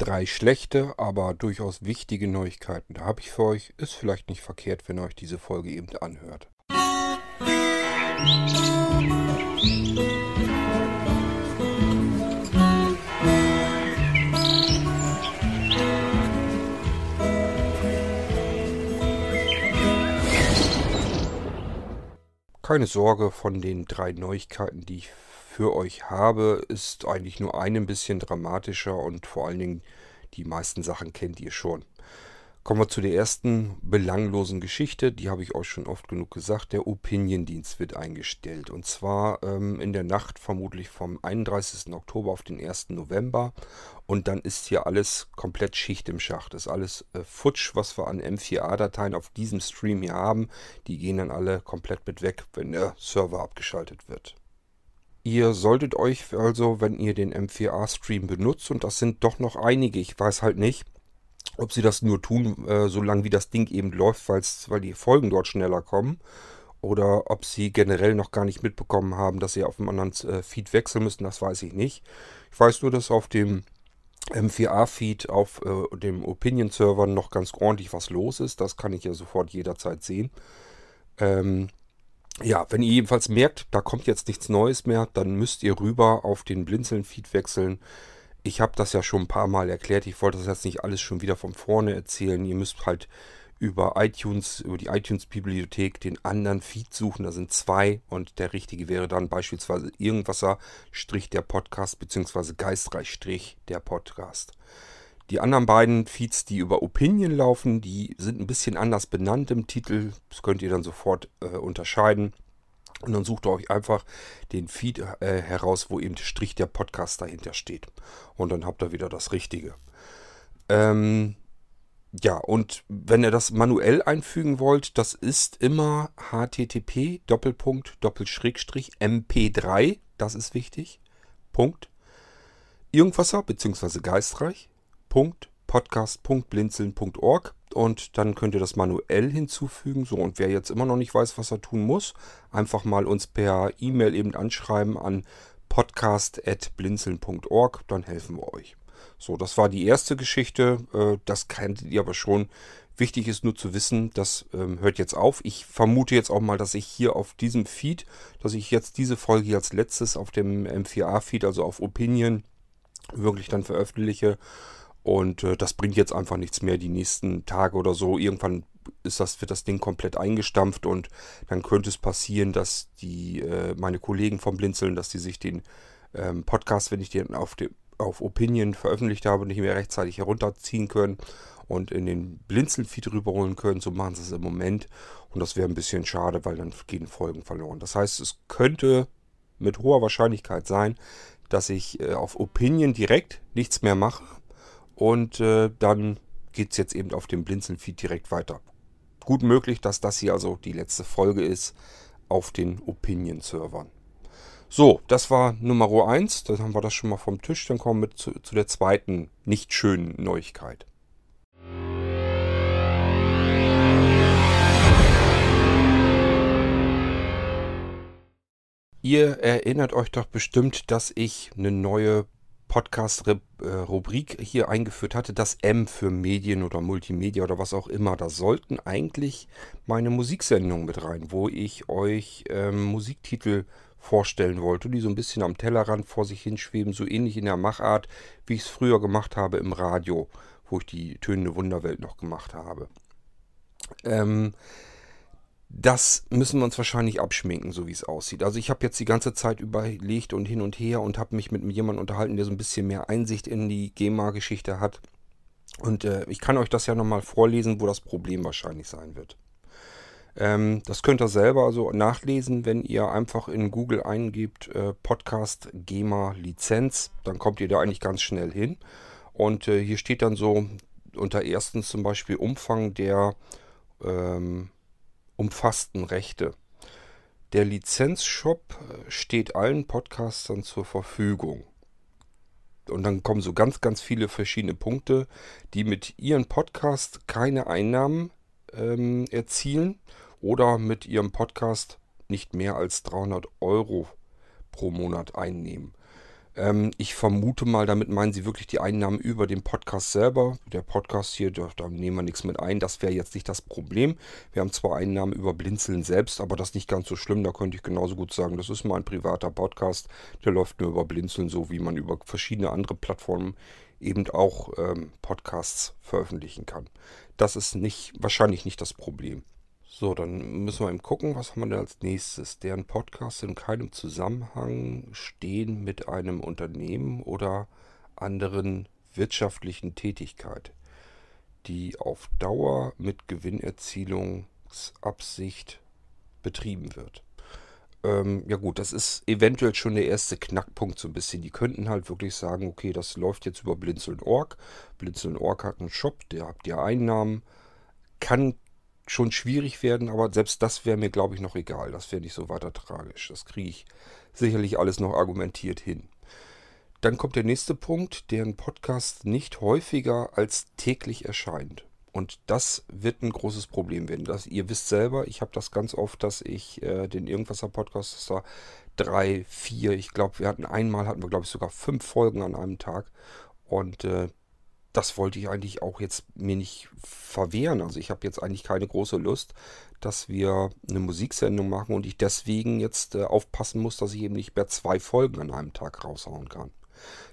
drei schlechte, aber durchaus wichtige Neuigkeiten. Da habe ich für euch. Ist vielleicht nicht verkehrt, wenn ihr euch diese Folge eben anhört. Keine Sorge, von den drei Neuigkeiten, die ich für euch habe, ist eigentlich nur ein bisschen dramatischer und vor allen Dingen die meisten Sachen kennt ihr schon. Kommen wir zu der ersten belanglosen Geschichte, die habe ich euch schon oft genug gesagt. Der Opinion-Dienst wird eingestellt. Und zwar ähm, in der Nacht vermutlich vom 31. Oktober auf den 1. November. Und dann ist hier alles komplett Schicht im Schacht. Das ist alles äh, futsch, was wir an M4A-Dateien auf diesem Stream hier haben. Die gehen dann alle komplett mit weg, wenn der Server abgeschaltet wird. Ihr solltet euch also, wenn ihr den M4A-Stream benutzt, und das sind doch noch einige, ich weiß halt nicht, ob sie das nur tun, äh, solange wie das Ding eben läuft, weil die Folgen dort schneller kommen, oder ob sie generell noch gar nicht mitbekommen haben, dass sie auf einem anderen äh, Feed wechseln müssen, das weiß ich nicht. Ich weiß nur, dass auf dem M4A-Feed auf äh, dem Opinion-Server noch ganz ordentlich was los ist. Das kann ich ja sofort jederzeit sehen. Ähm, ja, wenn ihr jedenfalls merkt, da kommt jetzt nichts Neues mehr, dann müsst ihr rüber auf den Blinzeln-Feed wechseln. Ich habe das ja schon ein paar Mal erklärt. Ich wollte das jetzt nicht alles schon wieder von vorne erzählen. Ihr müsst halt über iTunes, über die iTunes-Bibliothek den anderen Feed suchen. Da sind zwei und der richtige wäre dann beispielsweise Irgendwasser Strich der Podcast beziehungsweise Geistreich Strich der Podcast. Die anderen beiden Feeds, die über Opinion laufen, die sind ein bisschen anders benannt im Titel. Das könnt ihr dann sofort äh, unterscheiden. Und dann sucht ihr euch einfach den Feed äh, heraus, wo eben Strich der Podcast dahinter steht. Und dann habt ihr wieder das Richtige. Ähm, ja, und wenn ihr das manuell einfügen wollt, das ist immer http Doppelpunkt Doppelschrägstrich mp3, das ist wichtig. Punkt. Irgendwasser bzw. Geistreich podcast.blinzeln.org und dann könnt ihr das manuell hinzufügen. So, und wer jetzt immer noch nicht weiß, was er tun muss, einfach mal uns per E-Mail eben anschreiben an podcast.blinzeln.org, dann helfen wir euch. So, das war die erste Geschichte. Äh, das kanntet ihr aber schon. Wichtig ist nur zu wissen, das ähm, hört jetzt auf. Ich vermute jetzt auch mal, dass ich hier auf diesem Feed, dass ich jetzt diese Folge als letztes auf dem M4A-Feed, also auf Opinion, wirklich dann veröffentliche. Und äh, das bringt jetzt einfach nichts mehr die nächsten Tage oder so. Irgendwann ist das, wird das Ding komplett eingestampft und dann könnte es passieren, dass die, äh, meine Kollegen vom Blinzeln, dass die sich den ähm, Podcast, wenn ich den auf, dem, auf Opinion veröffentlicht habe, nicht mehr rechtzeitig herunterziehen können und in den Blinzeln-Feed rüberholen können. So machen sie es im Moment. Und das wäre ein bisschen schade, weil dann gehen Folgen verloren. Das heißt, es könnte mit hoher Wahrscheinlichkeit sein, dass ich äh, auf Opinion direkt nichts mehr mache und äh, dann geht es jetzt eben auf dem Blinzeln-Feed direkt weiter. Gut möglich, dass das hier also die letzte Folge ist auf den Opinion-Servern. So, das war Nummer 1. Dann haben wir das schon mal vom Tisch. Dann kommen wir zu, zu der zweiten nicht schönen Neuigkeit. Ihr erinnert euch doch bestimmt, dass ich eine neue Podcast-Rubrik hier eingeführt hatte, das M für Medien oder Multimedia oder was auch immer. Da sollten eigentlich meine Musiksendungen mit rein, wo ich euch ähm, Musiktitel vorstellen wollte, die so ein bisschen am Tellerrand vor sich hinschweben, so ähnlich in der Machart, wie ich es früher gemacht habe im Radio, wo ich die tönende Wunderwelt noch gemacht habe. Ähm, das müssen wir uns wahrscheinlich abschminken, so wie es aussieht. Also ich habe jetzt die ganze Zeit überlegt und hin und her und habe mich mit jemandem unterhalten, der so ein bisschen mehr Einsicht in die GEMA-Geschichte hat. Und äh, ich kann euch das ja nochmal vorlesen, wo das Problem wahrscheinlich sein wird. Ähm, das könnt ihr selber also nachlesen, wenn ihr einfach in Google eingebt äh, Podcast GEMA Lizenz. Dann kommt ihr da eigentlich ganz schnell hin. Und äh, hier steht dann so unter erstens zum Beispiel Umfang der... Ähm, umfassten Rechte. Der Lizenzshop äh, steht allen Podcastern zur Verfügung. Und dann kommen so ganz, ganz viele verschiedene Punkte, die mit ihrem Podcast keine Einnahmen ähm, erzielen oder mit ihrem Podcast nicht mehr als 300 Euro pro Monat einnehmen. Ähm, ich vermute mal, damit meinen sie wirklich die Einnahmen über den Podcast selber. Der Podcast hier, da, da nehmen wir nichts mit ein. Das wäre jetzt nicht das Problem. Wir haben zwar Einnahmen über Blinzeln selbst, aber das ist nicht ganz so schlimm. Da könnte ich genauso gut sagen, das ist mein privater Podcast. Der läuft nur über Blinzeln, so wie man über verschiedene andere Plattformen eben auch ähm, Podcasts veröffentlichen kann. Das ist nicht, wahrscheinlich nicht das Problem. So, dann müssen wir eben gucken, was haben wir denn als nächstes. Deren Podcasts in keinem Zusammenhang stehen mit einem Unternehmen oder anderen wirtschaftlichen Tätigkeit, die auf Dauer mit Gewinnerzielungsabsicht betrieben wird. Ähm, ja gut, das ist eventuell schon der erste Knackpunkt so ein bisschen. Die könnten halt wirklich sagen, okay, das läuft jetzt über Blinzeln.org. Blinzeln.org hat einen Shop, der habt ihr Einnahmen. Kann schon schwierig werden, aber selbst das wäre mir, glaube ich, noch egal. Das wäre nicht so weiter tragisch. Das kriege ich sicherlich alles noch argumentiert hin. Dann kommt der nächste Punkt, deren Podcast nicht häufiger als täglich erscheint. Und das wird ein großes Problem werden. Das, ihr wisst selber, ich habe das ganz oft, dass ich äh, den Irgendwasser-Podcast, das drei, vier, ich glaube, wir hatten einmal, hatten wir, glaube ich, sogar fünf Folgen an einem Tag. Und äh, das wollte ich eigentlich auch jetzt mir nicht verwehren. Also ich habe jetzt eigentlich keine große Lust, dass wir eine Musiksendung machen und ich deswegen jetzt äh, aufpassen muss, dass ich eben nicht mehr zwei Folgen an einem Tag raushauen kann.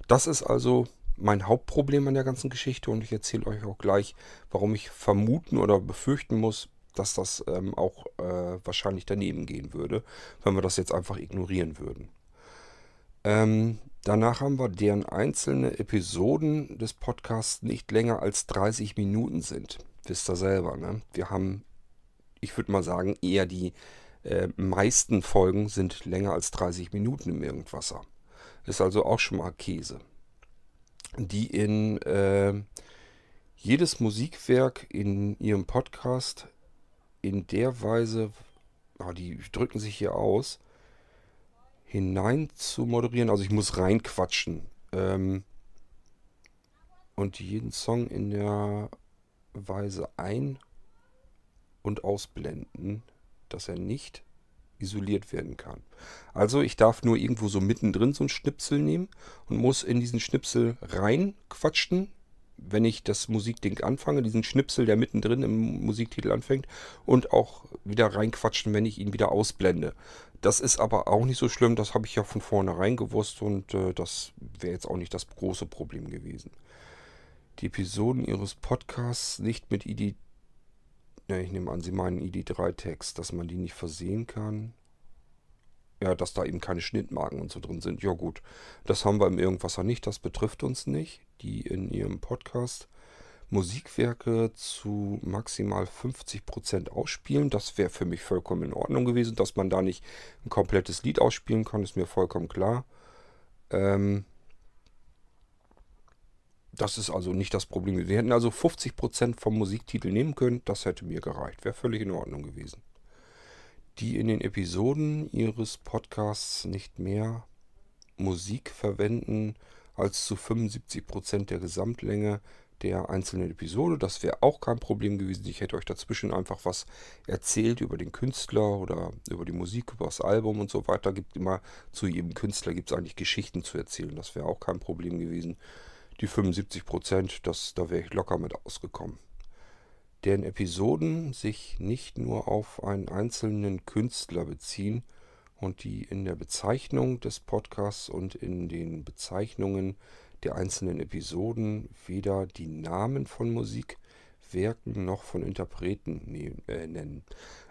Das ist also mein Hauptproblem an der ganzen Geschichte und ich erzähle euch auch gleich, warum ich vermuten oder befürchten muss, dass das ähm, auch äh, wahrscheinlich daneben gehen würde, wenn wir das jetzt einfach ignorieren würden. Ähm, danach haben wir, deren einzelne Episoden des Podcasts nicht länger als 30 Minuten sind. Wisst ihr selber, ne? Wir haben, ich würde mal sagen, eher die äh, meisten Folgen sind länger als 30 Minuten im Irgendwasser. Ist also auch schon mal Käse. Die in äh, jedes Musikwerk in ihrem Podcast in der Weise, oh, die drücken sich hier aus, hinein zu moderieren. Also ich muss reinquatschen. Ähm, und jeden Song in der Weise ein- und ausblenden, dass er nicht isoliert werden kann. Also ich darf nur irgendwo so mittendrin so ein Schnipsel nehmen und muss in diesen Schnipsel reinquatschen, wenn ich das Musikding anfange, diesen Schnipsel, der mittendrin im Musiktitel anfängt, und auch wieder reinquatschen, wenn ich ihn wieder ausblende. Das ist aber auch nicht so schlimm, das habe ich ja von vornherein gewusst und äh, das wäre jetzt auch nicht das große Problem gewesen. Die Episoden Ihres Podcasts nicht mit ID. Ja, ich nehme an, Sie meinen ID3-Text, dass man die nicht versehen kann. Ja, dass da eben keine Schnittmarken und so drin sind. Ja, gut. Das haben wir im Irgendwasser nicht, das betrifft uns nicht. Die in Ihrem Podcast Musikwerke zu maximal 50% ausspielen. Das wäre für mich vollkommen in Ordnung gewesen. Dass man da nicht ein komplettes Lied ausspielen kann, ist mir vollkommen klar. Ähm das ist also nicht das Problem. Wir hätten also 50% vom Musiktitel nehmen können. Das hätte mir gereicht. Wäre völlig in Ordnung gewesen. Die in den Episoden ihres Podcasts nicht mehr Musik verwenden als zu 75% der Gesamtlänge der einzelnen Episode. Das wäre auch kein Problem gewesen. Ich hätte euch dazwischen einfach was erzählt über den Künstler oder über die Musik, über das Album und so weiter. Gibt immer zu jedem Künstler gibt es eigentlich Geschichten zu erzählen. Das wäre auch kein Problem gewesen. Die 75 Prozent, da wäre ich locker mit ausgekommen. Deren Episoden sich nicht nur auf einen einzelnen Künstler beziehen und die in der Bezeichnung des Podcasts und in den Bezeichnungen der einzelnen Episoden weder die Namen von Musikwerken noch von Interpreten ne äh, nennen.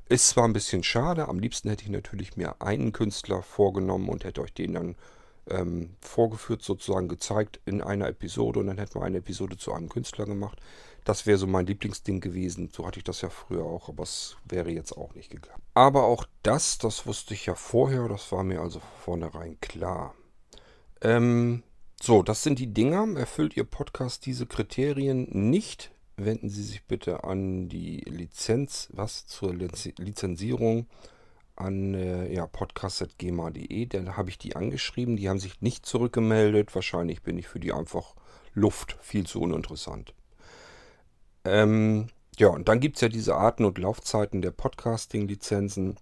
Ist zwar ein bisschen schade, am liebsten hätte ich natürlich mir einen Künstler vorgenommen und hätte euch den dann ähm, vorgeführt, sozusagen gezeigt in einer Episode und dann hätten wir eine Episode zu einem Künstler gemacht. Das wäre so mein Lieblingsding gewesen. So hatte ich das ja früher auch, aber es wäre jetzt auch nicht gegangen. Aber auch das, das wusste ich ja vorher, das war mir also vornherein klar. Ähm, so, das sind die Dinger. Erfüllt Ihr Podcast diese Kriterien nicht, wenden Sie sich bitte an die Lizenz, was zur Lizenzierung an äh, ja, podcast.gema.de. Dann habe ich die angeschrieben. Die haben sich nicht zurückgemeldet. Wahrscheinlich bin ich für die einfach Luft viel zu uninteressant. Ähm, ja, und dann gibt es ja diese Arten und Laufzeiten der Podcasting-Lizenzen.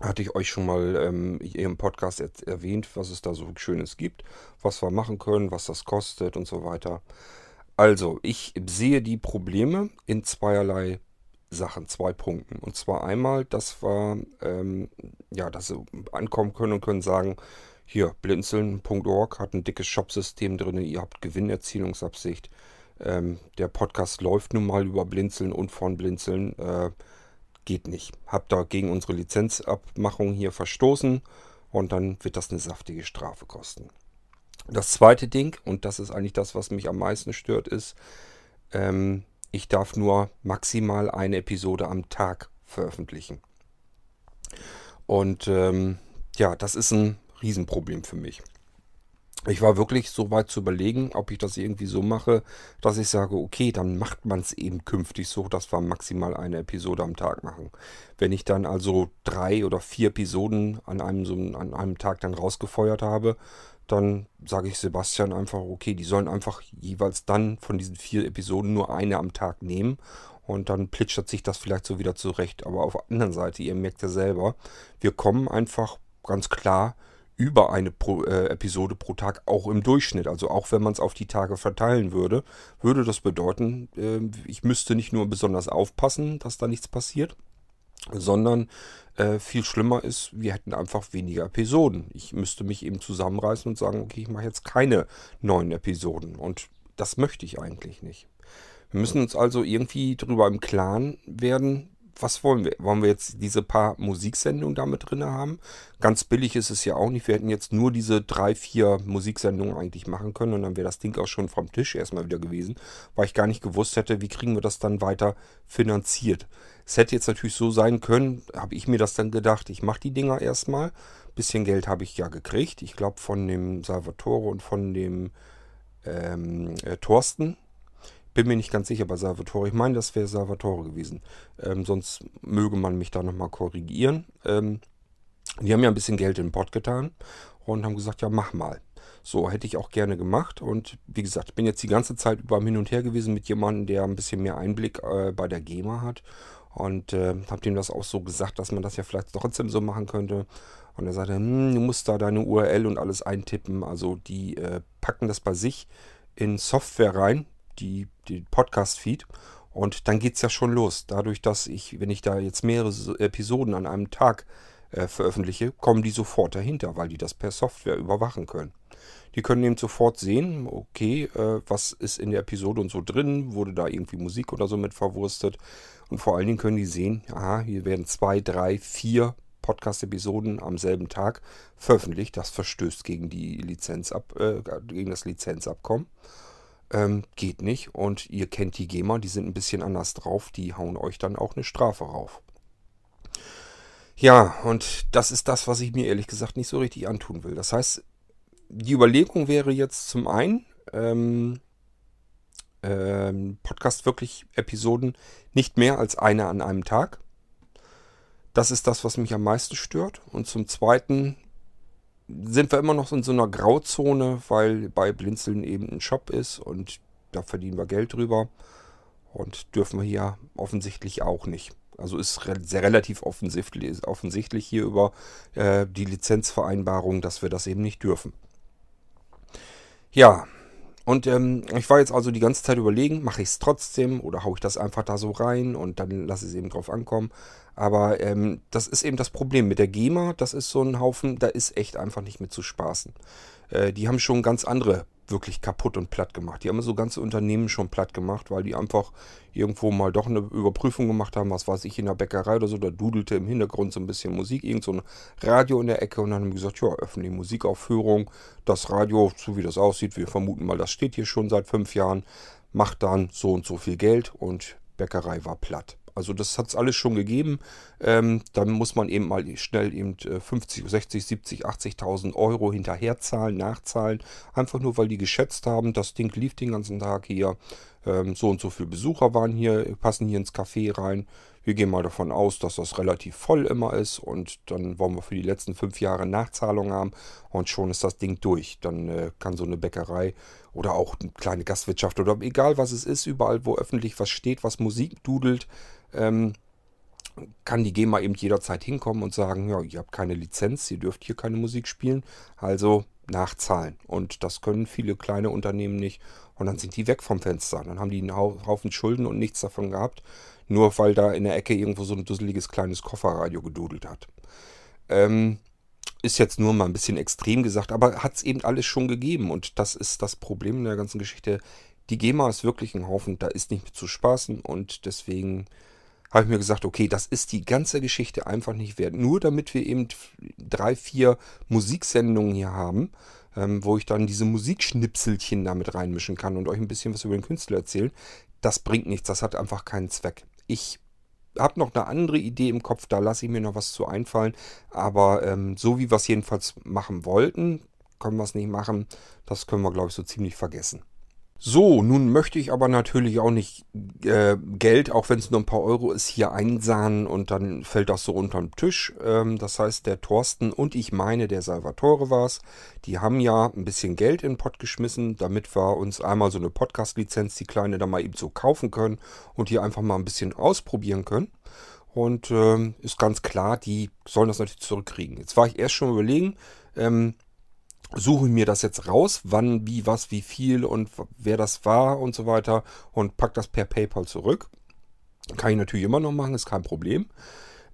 Hatte ich euch schon mal ähm, im Podcast erwähnt, was es da so Schönes gibt, was wir machen können, was das kostet und so weiter. Also, ich sehe die Probleme in zweierlei Sachen, zwei Punkten. Und zwar einmal, dass wir, ähm, ja, dass sie ankommen können und können sagen, hier, blinzeln.org hat ein dickes Shopsystem drin, ihr habt Gewinnerzielungsabsicht. Ähm, der Podcast läuft nun mal über Blinzeln und von Blinzeln. Äh, geht nicht. Habt da gegen unsere Lizenzabmachung hier verstoßen und dann wird das eine saftige Strafe kosten. Das zweite Ding, und das ist eigentlich das, was mich am meisten stört, ist, ähm, ich darf nur maximal eine Episode am Tag veröffentlichen. Und ähm, ja, das ist ein Riesenproblem für mich. Ich war wirklich so weit zu überlegen, ob ich das irgendwie so mache, dass ich sage, okay, dann macht man es eben künftig so, dass wir maximal eine Episode am Tag machen. Wenn ich dann also drei oder vier Episoden an einem, so, an einem Tag dann rausgefeuert habe, dann sage ich Sebastian einfach, okay, die sollen einfach jeweils dann von diesen vier Episoden nur eine am Tag nehmen und dann plitschert sich das vielleicht so wieder zurecht. Aber auf der anderen Seite, ihr merkt ja selber, wir kommen einfach ganz klar über eine pro, äh, Episode pro Tag auch im Durchschnitt. Also auch wenn man es auf die Tage verteilen würde, würde das bedeuten, äh, ich müsste nicht nur besonders aufpassen, dass da nichts passiert, sondern äh, viel schlimmer ist, wir hätten einfach weniger Episoden. Ich müsste mich eben zusammenreißen und sagen, okay, ich mache jetzt keine neuen Episoden. Und das möchte ich eigentlich nicht. Wir müssen uns also irgendwie darüber im Klaren werden, was wollen wir? Wollen wir jetzt diese paar Musiksendungen damit drin haben? Ganz billig ist es ja auch nicht. Wir hätten jetzt nur diese drei, vier Musiksendungen eigentlich machen können und dann wäre das Ding auch schon vom Tisch erstmal wieder gewesen, weil ich gar nicht gewusst hätte, wie kriegen wir das dann weiter finanziert. Es hätte jetzt natürlich so sein können, habe ich mir das dann gedacht, ich mache die Dinger erstmal. Bisschen Geld habe ich ja gekriegt. Ich glaube von dem Salvatore und von dem ähm, äh, Thorsten. Bin mir nicht ganz sicher bei Salvatore. Ich meine, das wäre Salvatore gewesen. Ähm, sonst möge man mich da nochmal korrigieren. Ähm, die haben ja ein bisschen Geld in den Pott getan und haben gesagt, ja, mach mal. So hätte ich auch gerne gemacht. Und wie gesagt, ich bin jetzt die ganze Zeit über Hin und Her gewesen mit jemandem, der ein bisschen mehr Einblick äh, bei der GEMA hat. Und äh, habe dem das auch so gesagt, dass man das ja vielleicht trotzdem so machen könnte. Und er sagte, hm, du musst da deine URL und alles eintippen. Also die äh, packen das bei sich in Software rein, die, die Podcast-Feed. Und dann geht es ja schon los. Dadurch, dass ich, wenn ich da jetzt mehrere Episoden an einem Tag äh, veröffentliche, kommen die sofort dahinter, weil die das per Software überwachen können. Die können eben sofort sehen, okay, äh, was ist in der Episode und so drin, wurde da irgendwie Musik oder so mit verwurstet. Und vor allen Dingen können die sehen, aha, hier werden zwei, drei, vier Podcast-Episoden am selben Tag veröffentlicht. Das verstößt gegen die Lizenzab, äh, gegen das Lizenzabkommen. Ähm, geht nicht. Und ihr kennt die GEMA, die sind ein bisschen anders drauf. Die hauen euch dann auch eine Strafe rauf. Ja, und das ist das, was ich mir ehrlich gesagt nicht so richtig antun will. Das heißt, die Überlegung wäre jetzt zum einen, ähm, ähm, Podcast wirklich Episoden nicht mehr als eine an einem Tag. Das ist das, was mich am meisten stört. Und zum Zweiten sind wir immer noch in so einer Grauzone, weil bei Blinzeln eben ein Shop ist und da verdienen wir Geld drüber. Und dürfen wir hier offensichtlich auch nicht. Also ist sehr relativ offensichtlich, offensichtlich hier über äh, die Lizenzvereinbarung, dass wir das eben nicht dürfen. Ja, und ähm, ich war jetzt also die ganze Zeit überlegen, mache ich es trotzdem oder haue ich das einfach da so rein und dann lasse ich es eben drauf ankommen. Aber ähm, das ist eben das Problem mit der GEMA. Das ist so ein Haufen, da ist echt einfach nicht mit zu spaßen. Äh, die haben schon ganz andere wirklich kaputt und platt gemacht. Die haben so ganze Unternehmen schon platt gemacht, weil die einfach irgendwo mal doch eine Überprüfung gemacht haben, was weiß ich, in der Bäckerei oder so, da dudelte im Hintergrund so ein bisschen Musik, irgend so ein Radio in der Ecke und dann haben die gesagt, ja, öffentliche Musikaufführung, das Radio, so wie das aussieht, wir vermuten mal, das steht hier schon seit fünf Jahren, macht dann so und so viel Geld und Bäckerei war platt. Also das hat es alles schon gegeben. Ähm, dann muss man eben mal schnell eben 50, 60, 70, 80.000 Euro hinterher zahlen, nachzahlen. Einfach nur, weil die geschätzt haben, das Ding lief den ganzen Tag hier. Ähm, so und so viele Besucher waren hier, passen hier ins Café rein. Wir gehen mal davon aus, dass das relativ voll immer ist und dann wollen wir für die letzten fünf Jahre Nachzahlung haben und schon ist das Ding durch. Dann äh, kann so eine Bäckerei oder auch eine kleine Gastwirtschaft oder egal was es ist, überall wo öffentlich was steht, was Musik dudelt, ähm, kann die GEMA eben jederzeit hinkommen und sagen, ja, ihr habt keine Lizenz, ihr dürft hier keine Musik spielen, also nachzahlen. Und das können viele kleine Unternehmen nicht. Und dann sind die weg vom Fenster. Dann haben die einen Haufen Schulden und nichts davon gehabt, nur weil da in der Ecke irgendwo so ein dusseliges kleines Kofferradio gedudelt hat. Ähm, ist jetzt nur mal ein bisschen extrem gesagt, aber hat es eben alles schon gegeben. Und das ist das Problem in der ganzen Geschichte. Die GEMA ist wirklich ein Haufen, da ist nicht mit zu spaßen und deswegen habe ich mir gesagt, okay, das ist die ganze Geschichte einfach nicht wert. Nur damit wir eben drei, vier Musiksendungen hier haben, ähm, wo ich dann diese Musikschnipselchen damit reinmischen kann und euch ein bisschen was über den Künstler erzählen, das bringt nichts, das hat einfach keinen Zweck. Ich habe noch eine andere Idee im Kopf, da lasse ich mir noch was zu einfallen, aber ähm, so wie wir es jedenfalls machen wollten, können wir es nicht machen. Das können wir, glaube ich, so ziemlich vergessen. So, nun möchte ich aber natürlich auch nicht äh, Geld, auch wenn es nur ein paar Euro ist, hier einsahnen und dann fällt das so unterm Tisch. Ähm, das heißt, der Thorsten und ich meine, der Salvatore war es, die haben ja ein bisschen Geld in den Pott geschmissen, damit wir uns einmal so eine Podcast-Lizenz, die kleine, da mal eben so kaufen können und hier einfach mal ein bisschen ausprobieren können. Und ähm, ist ganz klar, die sollen das natürlich zurückkriegen. Jetzt war ich erst schon überlegen, ähm, suche mir das jetzt raus, wann, wie, was, wie viel und wer das war und so weiter und pack das per PayPal zurück. Kann ich natürlich immer noch machen, ist kein Problem.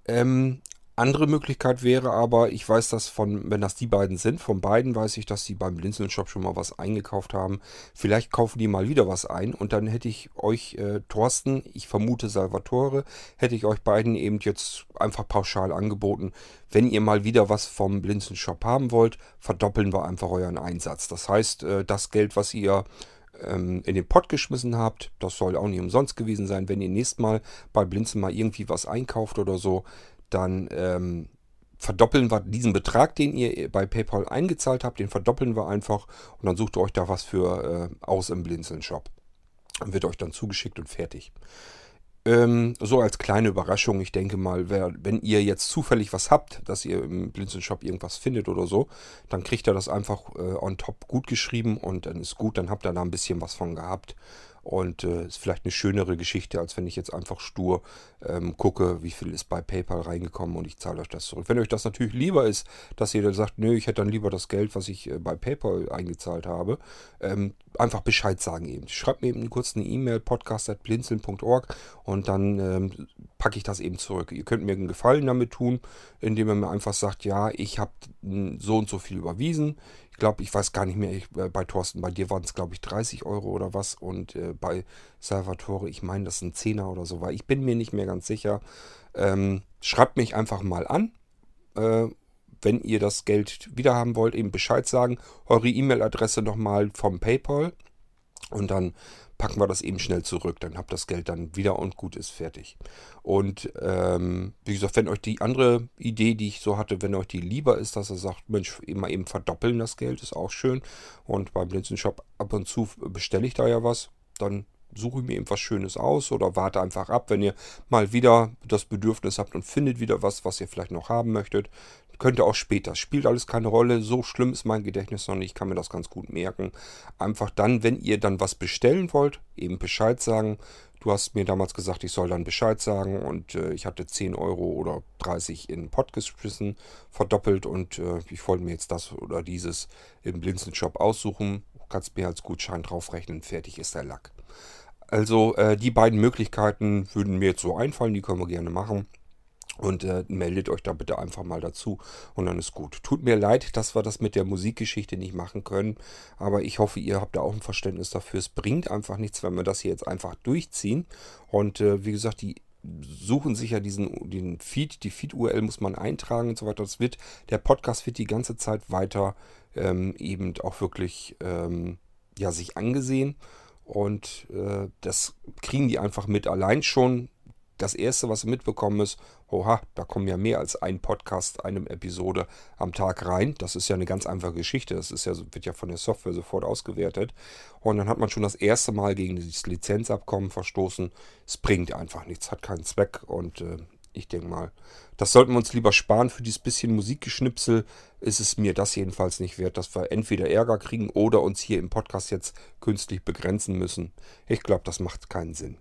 Ähm, andere Möglichkeit wäre aber, ich weiß das von, wenn das die beiden sind, von beiden weiß ich, dass sie beim Blinzeln-Shop schon mal was eingekauft haben. Vielleicht kaufen die mal wieder was ein und dann hätte ich euch, äh, Thorsten, ich vermute Salvatore, hätte ich euch beiden eben jetzt einfach pauschal angeboten. Wenn ihr mal wieder was vom Blinzeln-Shop haben wollt, verdoppeln wir einfach euren Einsatz. Das heißt, äh, das Geld, was ihr ähm, in den Pott geschmissen habt. Das soll auch nicht umsonst gewesen sein. Wenn ihr nächstes Mal bei Blinzen mal irgendwie was einkauft oder so, dann ähm, verdoppeln wir diesen Betrag, den ihr bei PayPal eingezahlt habt, den verdoppeln wir einfach und dann sucht ihr euch da was für äh, aus im Blinzeln-Shop. Wird euch dann zugeschickt und fertig. Ähm, so als kleine Überraschung, ich denke mal, wer, wenn ihr jetzt zufällig was habt, dass ihr im Blinzeln-Shop irgendwas findet oder so, dann kriegt ihr das einfach äh, on top gut geschrieben und dann ist gut, dann habt ihr da ein bisschen was von gehabt. Und äh, ist vielleicht eine schönere Geschichte, als wenn ich jetzt einfach stur ähm, gucke, wie viel ist bei PayPal reingekommen und ich zahle euch das zurück. Wenn euch das natürlich lieber ist, dass ihr dann sagt, nö, ich hätte dann lieber das Geld, was ich äh, bei PayPal eingezahlt habe, ähm, einfach Bescheid sagen eben. Schreibt mir eben kurz eine E-Mail, podcast.blinzeln.org und dann ähm, packe ich das eben zurück. Ihr könnt mir einen Gefallen damit tun, indem ihr mir einfach sagt, ja, ich habe so und so viel überwiesen glaube, ich weiß gar nicht mehr, ich, äh, bei Thorsten, bei dir waren es, glaube ich, 30 Euro oder was. Und äh, bei Salvatore, ich meine, das sind Zehner oder so war. Ich bin mir nicht mehr ganz sicher. Ähm, schreibt mich einfach mal an. Äh, wenn ihr das Geld wieder haben wollt, eben Bescheid sagen. Eure E-Mail-Adresse nochmal vom PayPal. Und dann packen wir das eben schnell zurück. Dann habt das Geld dann wieder und gut ist fertig. Und ähm, wie gesagt, wenn euch die andere Idee, die ich so hatte, wenn euch die lieber ist, dass ihr sagt, Mensch, immer eben verdoppeln das Geld, ist auch schön. Und beim Blinzen Shop ab und zu bestelle ich da ja was, dann suche mir eben was Schönes aus oder warte einfach ab, wenn ihr mal wieder das Bedürfnis habt und findet wieder was, was ihr vielleicht noch haben möchtet, könnte auch später. Spielt alles keine Rolle. So schlimm ist mein Gedächtnis noch nicht. Ich kann mir das ganz gut merken. Einfach dann, wenn ihr dann was bestellen wollt, eben Bescheid sagen. Du hast mir damals gesagt, ich soll dann Bescheid sagen und äh, ich hatte 10 Euro oder 30 in den Pott verdoppelt und äh, ich wollte mir jetzt das oder dieses im Blinzeln-Shop aussuchen. Du kannst mir als Gutschein draufrechnen, fertig ist der Lack. Also äh, die beiden Möglichkeiten würden mir jetzt so einfallen, die können wir gerne machen. Und äh, meldet euch da bitte einfach mal dazu und dann ist gut. Tut mir leid, dass wir das mit der Musikgeschichte nicht machen können, aber ich hoffe, ihr habt da auch ein Verständnis dafür. Es bringt einfach nichts, wenn wir das hier jetzt einfach durchziehen. Und äh, wie gesagt, die suchen sich ja diesen den Feed, die Feed-URL muss man eintragen und so weiter. Das wird, der Podcast wird die ganze Zeit weiter ähm, eben auch wirklich ähm, ja, sich angesehen. Und äh, das kriegen die einfach mit. Allein schon das Erste, was mitbekommen ist, oha, da kommen ja mehr als ein Podcast, eine Episode am Tag rein. Das ist ja eine ganz einfache Geschichte. Das ist ja, wird ja von der Software sofort ausgewertet. Und dann hat man schon das erste Mal gegen dieses Lizenzabkommen verstoßen. Es bringt einfach nichts, hat keinen Zweck. Und äh, ich denke mal, das sollten wir uns lieber sparen. Für dieses bisschen Musikgeschnipsel ist es mir das jedenfalls nicht wert, dass wir entweder Ärger kriegen oder uns hier im Podcast jetzt künstlich begrenzen müssen. Ich glaube, das macht keinen Sinn.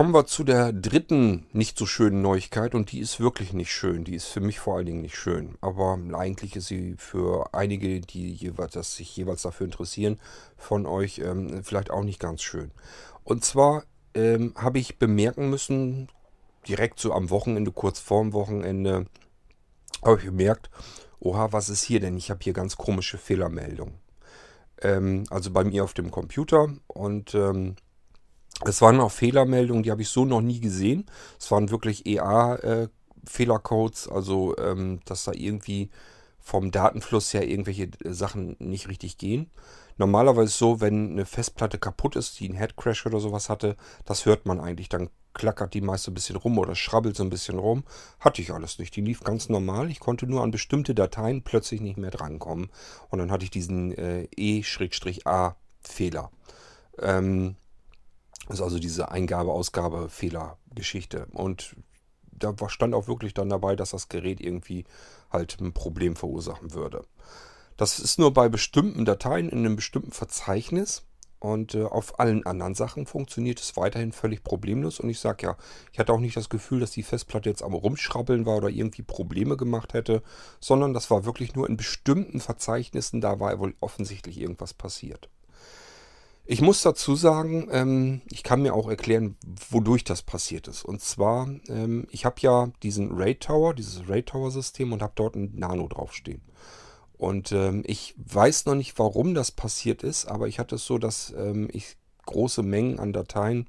Kommen wir zu der dritten nicht so schönen Neuigkeit und die ist wirklich nicht schön. Die ist für mich vor allen Dingen nicht schön. Aber eigentlich ist sie für einige, die jeweils, das sich jeweils dafür interessieren, von euch ähm, vielleicht auch nicht ganz schön. Und zwar ähm, habe ich bemerken müssen, direkt so am Wochenende, kurz vorm Wochenende, habe ich bemerkt, oha, was ist hier denn? Ich habe hier ganz komische Fehlermeldungen. Ähm, also bei mir auf dem Computer und ähm, es waren auch Fehlermeldungen, die habe ich so noch nie gesehen. Es waren wirklich EA-Fehlercodes, äh, also ähm, dass da irgendwie vom Datenfluss her irgendwelche äh, Sachen nicht richtig gehen. Normalerweise so, wenn eine Festplatte kaputt ist, die einen Headcrash oder sowas hatte, das hört man eigentlich. Dann klackert die meist so ein bisschen rum oder schrabbelt so ein bisschen rum. Hatte ich alles nicht. Die lief ganz normal. Ich konnte nur an bestimmte Dateien plötzlich nicht mehr drankommen. Und dann hatte ich diesen äh, E-A-Fehler. Ähm, ist also diese Eingabe-Ausgabe-Fehler-Geschichte. Und da stand auch wirklich dann dabei, dass das Gerät irgendwie halt ein Problem verursachen würde. Das ist nur bei bestimmten Dateien in einem bestimmten Verzeichnis. Und äh, auf allen anderen Sachen funktioniert es weiterhin völlig problemlos. Und ich sage ja, ich hatte auch nicht das Gefühl, dass die Festplatte jetzt am Rumschrabbeln war oder irgendwie Probleme gemacht hätte, sondern das war wirklich nur in bestimmten Verzeichnissen, da war wohl offensichtlich irgendwas passiert. Ich muss dazu sagen, ähm, ich kann mir auch erklären, wodurch das passiert ist. Und zwar, ähm, ich habe ja diesen RAID Tower, dieses RAID Tower System und habe dort ein Nano draufstehen. Und ähm, ich weiß noch nicht, warum das passiert ist, aber ich hatte es so, dass ähm, ich große Mengen an Dateien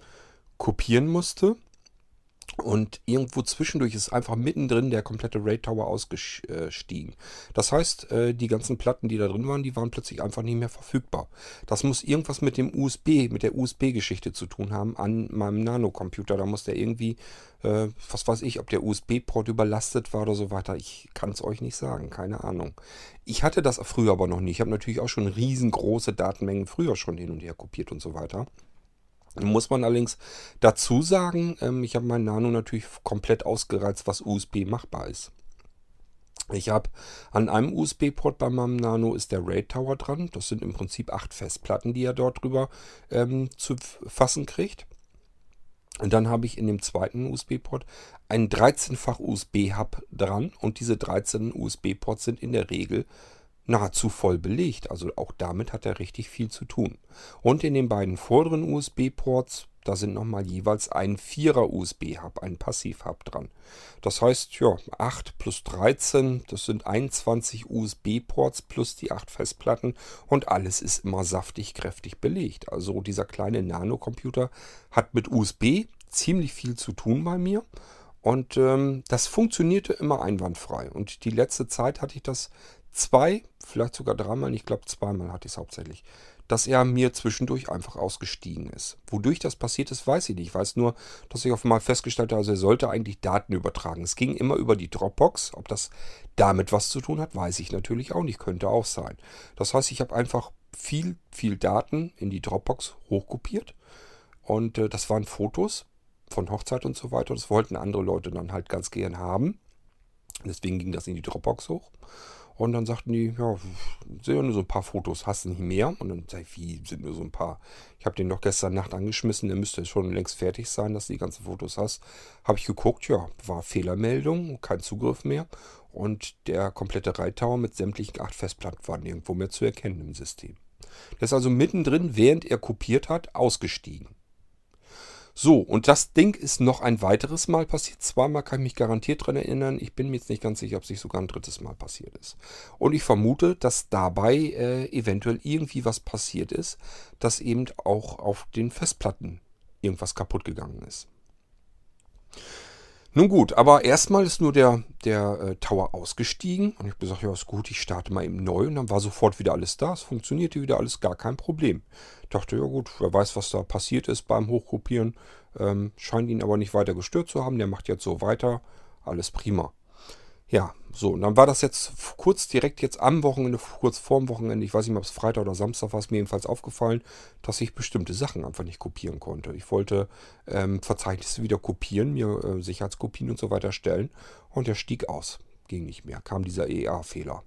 kopieren musste und irgendwo zwischendurch ist einfach mittendrin der komplette RAID Tower ausgestiegen. Das heißt, äh, die ganzen Platten, die da drin waren, die waren plötzlich einfach nicht mehr verfügbar. Das muss irgendwas mit dem USB, mit der USB-Geschichte zu tun haben an meinem Nano-Computer. Da muss der irgendwie, äh, was weiß ich, ob der USB-Port überlastet war oder so weiter. Ich kann es euch nicht sagen, keine Ahnung. Ich hatte das früher aber noch nicht. Ich habe natürlich auch schon riesengroße Datenmengen früher schon hin und her kopiert und so weiter. Muss man allerdings dazu sagen, ähm, ich habe mein Nano natürlich komplett ausgereizt, was USB machbar ist. Ich habe an einem USB-Port bei meinem Nano ist der RAID Tower dran. Das sind im Prinzip acht Festplatten, die er dort drüber ähm, zu fassen kriegt. Und dann habe ich in dem zweiten USB-Port einen 13-fach USB-Hub dran. Und diese 13 USB-Ports sind in der Regel nahezu voll belegt. Also auch damit hat er richtig viel zu tun. Und in den beiden vorderen USB-Ports, da sind nochmal jeweils ein 4er USB-Hub, ein Passiv-Hub dran. Das heißt, ja, 8 plus 13, das sind 21 USB-Ports plus die 8 Festplatten und alles ist immer saftig kräftig belegt. Also dieser kleine Nano-Computer hat mit USB ziemlich viel zu tun bei mir. Und ähm, das funktionierte immer einwandfrei. Und die letzte Zeit hatte ich das zwei, vielleicht sogar dreimal, ich glaube zweimal hatte ich es hauptsächlich, dass er mir zwischendurch einfach ausgestiegen ist. Wodurch das passiert ist, weiß ich nicht. Ich weiß nur, dass ich auf einmal festgestellt habe, also er sollte eigentlich Daten übertragen. Es ging immer über die Dropbox. Ob das damit was zu tun hat, weiß ich natürlich auch nicht. Könnte auch sein. Das heißt, ich habe einfach viel, viel Daten in die Dropbox hochkopiert. Und äh, das waren Fotos von Hochzeit und so weiter. Das wollten andere Leute dann halt ganz gern haben. Deswegen ging das in die Dropbox hoch. Und dann sagten die, ja, sind ja nur so ein paar Fotos, hast du nicht mehr? Und dann sag ich, wie sind nur so ein paar? Ich habe den doch gestern Nacht angeschmissen, der müsste schon längst fertig sein, dass du die ganzen Fotos hast. Habe ich geguckt, ja, war Fehlermeldung, kein Zugriff mehr. Und der komplette Reittower mit sämtlichen acht Festplatten war nirgendwo mehr zu erkennen im System. Der ist also mittendrin, während er kopiert hat, ausgestiegen. So, und das Ding ist noch ein weiteres Mal passiert. Zweimal kann ich mich garantiert daran erinnern. Ich bin mir jetzt nicht ganz sicher, ob es nicht sogar ein drittes Mal passiert ist. Und ich vermute, dass dabei äh, eventuell irgendwie was passiert ist, dass eben auch auf den Festplatten irgendwas kaputt gegangen ist. Nun gut, aber erstmal ist nur der, der äh, Tower ausgestiegen und ich habe gesagt, ja ist gut, ich starte mal eben neu und dann war sofort wieder alles da. Es funktionierte wieder alles, gar kein Problem. Ich dachte, ja gut, wer weiß, was da passiert ist beim Hochkopieren. Ähm, scheint ihn aber nicht weiter gestört zu haben. Der macht jetzt so weiter. Alles prima. Ja, so, und dann war das jetzt kurz direkt jetzt am Wochenende, kurz vorm Wochenende, ich weiß nicht ob es Freitag oder Samstag war, es mir jedenfalls aufgefallen, dass ich bestimmte Sachen einfach nicht kopieren konnte. Ich wollte ähm, Verzeichnisse wieder kopieren, mir äh, Sicherheitskopien und so weiter stellen und der stieg aus. Ging nicht mehr, kam dieser EA-Fehler.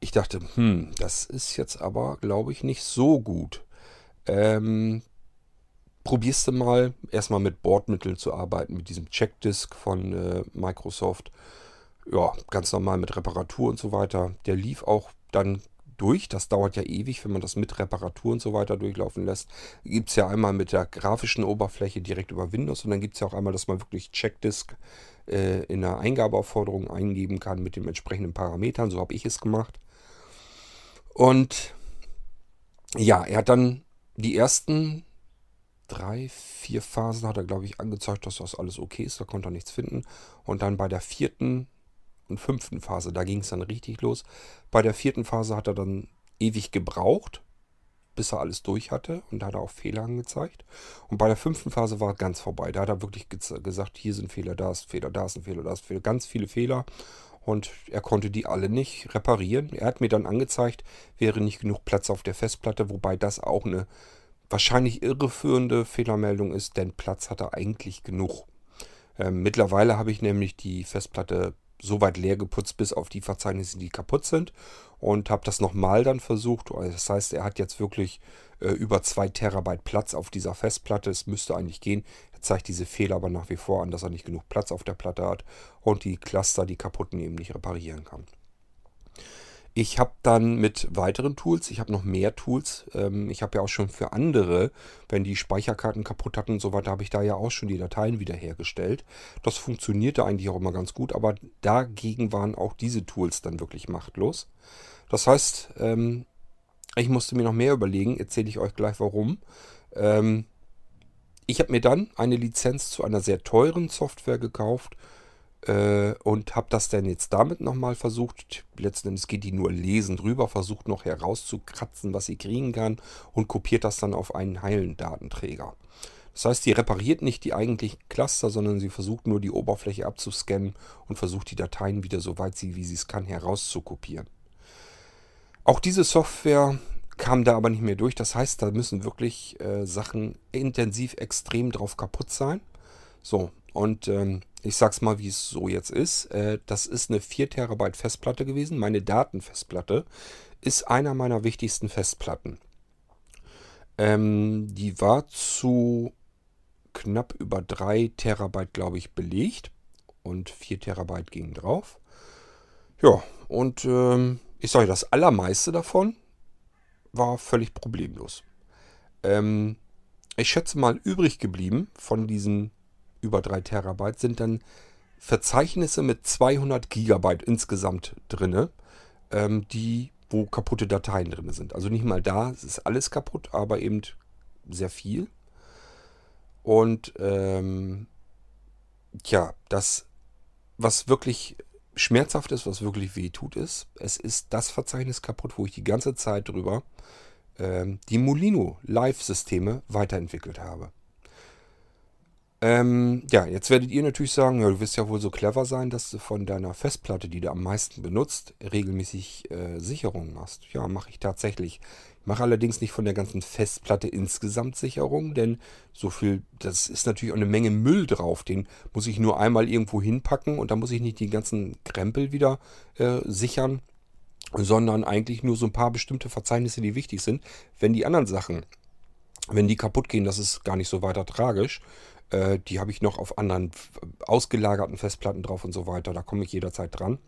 Ich dachte, hm, das ist jetzt aber, glaube ich, nicht so gut. Ähm, probierst du mal erstmal mit Bordmitteln zu arbeiten, mit diesem Checkdisk von äh, Microsoft. Ja, ganz normal mit Reparatur und so weiter. Der lief auch dann durch. Das dauert ja ewig, wenn man das mit Reparatur und so weiter durchlaufen lässt. Gibt es ja einmal mit der grafischen Oberfläche direkt über Windows und dann gibt es ja auch einmal, dass man wirklich Checkdisk äh, in der Eingabeaufforderung eingeben kann mit den entsprechenden Parametern. So habe ich es gemacht. Und ja, er hat dann die ersten drei, vier Phasen hat er, glaube ich, angezeigt, dass das alles okay ist. Da konnte er nichts finden. Und dann bei der vierten und fünften Phase, da ging es dann richtig los. Bei der vierten Phase hat er dann ewig gebraucht, bis er alles durch hatte. Und da hat er auch Fehler angezeigt. Und bei der fünften Phase war ganz vorbei. Da hat er wirklich gesagt, hier sind Fehler, da ist Fehler, da ist ein Fehler, da ist ein Fehler. Ganz viele Fehler. Und er konnte die alle nicht reparieren. Er hat mir dann angezeigt, wäre nicht genug Platz auf der Festplatte, wobei das auch eine wahrscheinlich irreführende Fehlermeldung ist, denn Platz hat er eigentlich genug. Ähm, mittlerweile habe ich nämlich die Festplatte so weit leer geputzt, bis auf die Verzeichnisse, die kaputt sind. Und habe das nochmal dann versucht. Das heißt, er hat jetzt wirklich äh, über 2 Terabyte Platz auf dieser Festplatte. Es müsste eigentlich gehen. Er zeigt diese Fehler aber nach wie vor an, dass er nicht genug Platz auf der Platte hat und die Cluster, die kaputten, eben nicht reparieren kann. Ich habe dann mit weiteren Tools, ich habe noch mehr Tools. Ähm, ich habe ja auch schon für andere, wenn die Speicherkarten kaputt hatten und so weiter, habe ich da ja auch schon die Dateien wiederhergestellt. Das funktionierte eigentlich auch immer ganz gut, aber dagegen waren auch diese Tools dann wirklich machtlos. Das heißt, ähm, ich musste mir noch mehr überlegen, erzähle ich euch gleich warum. Ähm, ich habe mir dann eine Lizenz zu einer sehr teuren Software gekauft äh, und habe das dann jetzt damit nochmal versucht. Letzten Endes geht die nur lesen drüber, versucht noch herauszukratzen, was sie kriegen kann und kopiert das dann auf einen heilen Datenträger. Das heißt, die repariert nicht die eigentlichen Cluster, sondern sie versucht nur die Oberfläche abzuscannen und versucht die Dateien wieder so weit sie, wie sie es kann, herauszukopieren. Auch diese Software kam da aber nicht mehr durch. Das heißt, da müssen wirklich äh, Sachen intensiv extrem drauf kaputt sein. So, und ähm, ich sag's mal, wie es so jetzt ist. Äh, das ist eine 4 Terabyte Festplatte gewesen. Meine Datenfestplatte ist einer meiner wichtigsten Festplatten. Ähm, die war zu knapp über 3 Terabyte, glaube ich, belegt. Und 4 Terabyte gingen drauf. Ja, und ähm, ich sage, das allermeiste davon war völlig problemlos. Ähm, ich schätze mal, übrig geblieben von diesen über 3 Terabyte sind dann Verzeichnisse mit 200 Gigabyte insgesamt drin, ähm, die, wo kaputte Dateien drin sind. Also nicht mal da, es ist alles kaputt, aber eben sehr viel. Und ähm, tja, das, was wirklich schmerzhaft ist, was wirklich weh tut, ist, es ist das Verzeichnis kaputt, wo ich die ganze Zeit drüber ähm, die Molino Live-Systeme weiterentwickelt habe. Ähm, ja, jetzt werdet ihr natürlich sagen, ja, du wirst ja wohl so clever sein, dass du von deiner Festplatte, die du am meisten benutzt, regelmäßig äh, Sicherungen machst. Ja, mache ich tatsächlich. Ich mache allerdings nicht von der ganzen Festplatte insgesamt Sicherung, denn so viel, das ist natürlich auch eine Menge Müll drauf. Den muss ich nur einmal irgendwo hinpacken und dann muss ich nicht die ganzen Krempel wieder äh, sichern, sondern eigentlich nur so ein paar bestimmte Verzeichnisse, die wichtig sind. Wenn die anderen Sachen, wenn die kaputt gehen, das ist gar nicht so weiter tragisch. Äh, die habe ich noch auf anderen ausgelagerten Festplatten drauf und so weiter. Da komme ich jederzeit dran.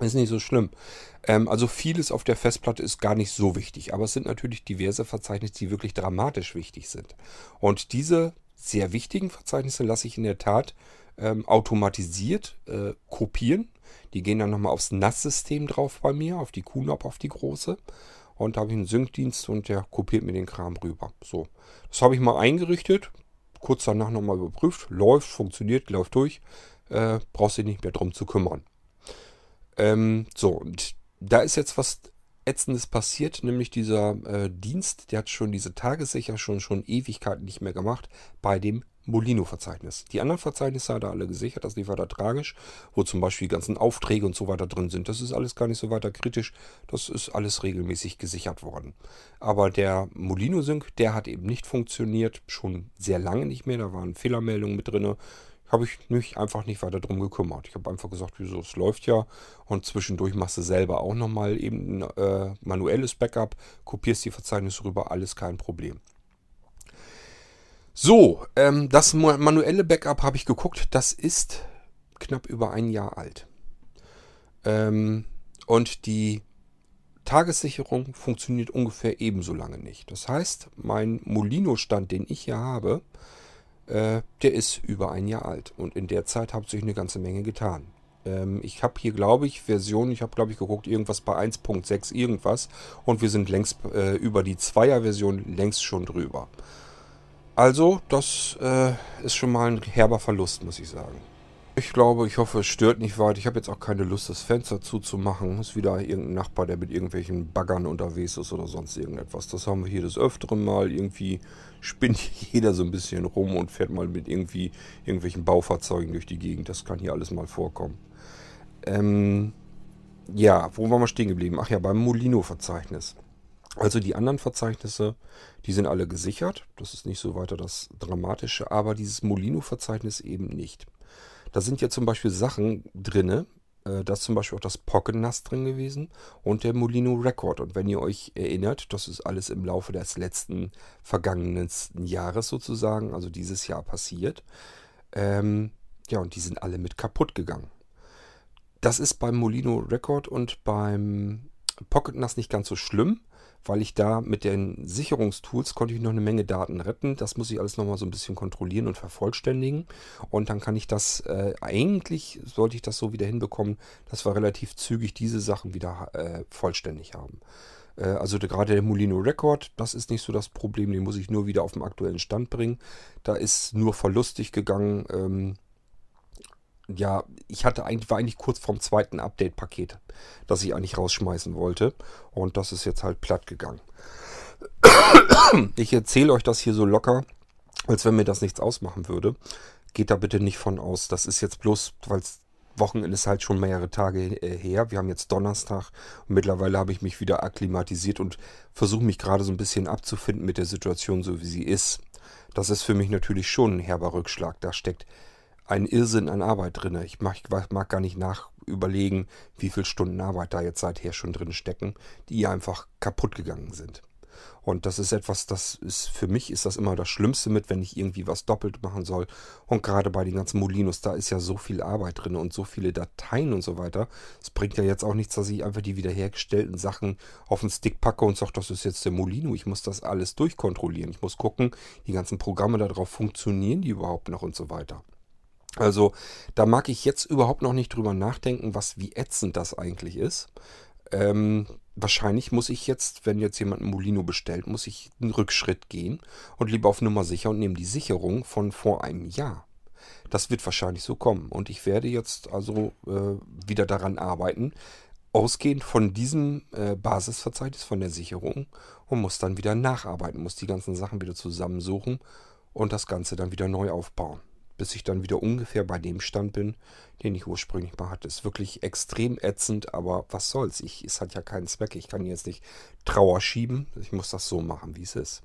Ist nicht so schlimm. Ähm, also vieles auf der Festplatte ist gar nicht so wichtig. Aber es sind natürlich diverse Verzeichnisse, die wirklich dramatisch wichtig sind. Und diese sehr wichtigen Verzeichnisse lasse ich in der Tat ähm, automatisiert äh, kopieren. Die gehen dann nochmal aufs NAS-System drauf bei mir, auf die QNAP, auf die große. Und da habe ich einen Sync-Dienst und der kopiert mir den Kram rüber. So, das habe ich mal eingerichtet kurz danach nochmal überprüft, läuft, funktioniert, läuft durch, äh, brauchst dich nicht mehr drum zu kümmern. Ähm, so, und da ist jetzt was Ätzendes passiert, nämlich dieser äh, Dienst, der hat schon diese Tagessicher schon, schon Ewigkeiten nicht mehr gemacht bei dem Molino-Verzeichnis. Die anderen Verzeichnisse hat er alle gesichert, das lief weiter tragisch, wo zum Beispiel die ganzen Aufträge und so weiter drin sind. Das ist alles gar nicht so weiter kritisch, das ist alles regelmäßig gesichert worden. Aber der Molino-Sync, der hat eben nicht funktioniert, schon sehr lange nicht mehr, da waren Fehlermeldungen mit drin. Habe ich mich einfach nicht weiter drum gekümmert. Ich habe einfach gesagt, wieso, es läuft ja. Und zwischendurch machst du selber auch nochmal eben ein äh, manuelles Backup, kopierst die Verzeichnisse rüber, alles kein Problem. So, ähm, das manuelle Backup habe ich geguckt, das ist knapp über ein Jahr alt. Ähm, und die Tagessicherung funktioniert ungefähr ebenso lange nicht. Das heißt, mein Molino-Stand, den ich hier habe, äh, der ist über ein Jahr alt. Und in der Zeit hat sich eine ganze Menge getan. Ähm, ich habe hier, glaube ich, Version, ich habe, glaube ich, geguckt, irgendwas bei 1.6 irgendwas. Und wir sind längst äh, über die Zweier-Version längst schon drüber. Also, das äh, ist schon mal ein herber Verlust, muss ich sagen. Ich glaube, ich hoffe, es stört nicht weit. Ich habe jetzt auch keine Lust, das Fenster zuzumachen. Ist wieder irgendein Nachbar, der mit irgendwelchen Baggern unterwegs ist oder sonst irgendetwas. Das haben wir hier des Öfteren mal. Irgendwie spinnt jeder so ein bisschen rum und fährt mal mit irgendwie irgendwelchen Baufahrzeugen durch die Gegend. Das kann hier alles mal vorkommen. Ähm, ja, wo waren wir stehen geblieben? Ach ja, beim Molino-Verzeichnis. Also die anderen Verzeichnisse, die sind alle gesichert. Das ist nicht so weiter das Dramatische, aber dieses Molino-Verzeichnis eben nicht. Da sind ja zum Beispiel Sachen drinne. Äh, da ist zum Beispiel auch das Pocket NAS drin gewesen und der Molino Record. Und wenn ihr euch erinnert, das ist alles im Laufe des letzten vergangenen Jahres sozusagen, also dieses Jahr passiert. Ähm, ja, und die sind alle mit kaputt gegangen. Das ist beim Molino Record und beim Pocket NAS nicht ganz so schlimm weil ich da mit den Sicherungstools konnte ich noch eine Menge Daten retten. Das muss ich alles nochmal so ein bisschen kontrollieren und vervollständigen. Und dann kann ich das, äh, eigentlich sollte ich das so wieder hinbekommen, dass wir relativ zügig diese Sachen wieder äh, vollständig haben. Äh, also gerade der Molino Record, das ist nicht so das Problem, den muss ich nur wieder auf den aktuellen Stand bringen. Da ist nur verlustig gegangen. Ähm, ja, ich hatte eigentlich, war eigentlich kurz vorm zweiten Update-Paket, das ich eigentlich rausschmeißen wollte. Und das ist jetzt halt platt gegangen. Ich erzähle euch das hier so locker, als wenn mir das nichts ausmachen würde. Geht da bitte nicht von aus. Das ist jetzt bloß, weil Wochenende ist halt schon mehrere Tage äh, her. Wir haben jetzt Donnerstag und mittlerweile habe ich mich wieder akklimatisiert und versuche mich gerade so ein bisschen abzufinden mit der Situation, so wie sie ist. Das ist für mich natürlich schon ein herber Rückschlag. Da steckt ein Irrsinn an Arbeit drin. Ich mag, mag gar nicht nachüberlegen, wie viele Stunden Arbeit da jetzt seither schon drin stecken, die einfach kaputt gegangen sind. Und das ist etwas, das ist für mich ist das immer das Schlimmste mit, wenn ich irgendwie was doppelt machen soll. Und gerade bei den ganzen Molinos, da ist ja so viel Arbeit drin und so viele Dateien und so weiter. Es bringt ja jetzt auch nichts, dass ich einfach die wiederhergestellten Sachen auf den Stick packe und sage, das ist jetzt der Molino. Ich muss das alles durchkontrollieren. Ich muss gucken, die ganzen Programme darauf funktionieren die überhaupt noch und so weiter. Also da mag ich jetzt überhaupt noch nicht drüber nachdenken, was wie ätzend das eigentlich ist. Ähm, wahrscheinlich muss ich jetzt, wenn jetzt jemand ein Molino bestellt, muss ich einen Rückschritt gehen und lieber auf Nummer sicher und nehme die Sicherung von vor einem Jahr. Das wird wahrscheinlich so kommen. Und ich werde jetzt also äh, wieder daran arbeiten, ausgehend von diesem äh, Basisverzeichnis von der Sicherung und muss dann wieder nacharbeiten, muss die ganzen Sachen wieder zusammensuchen und das Ganze dann wieder neu aufbauen bis ich dann wieder ungefähr bei dem Stand bin, den ich ursprünglich mal hatte. Ist wirklich extrem ätzend, aber was soll's? Ich, es hat ja keinen Zweck. Ich kann jetzt nicht Trauer schieben. Ich muss das so machen, wie es ist.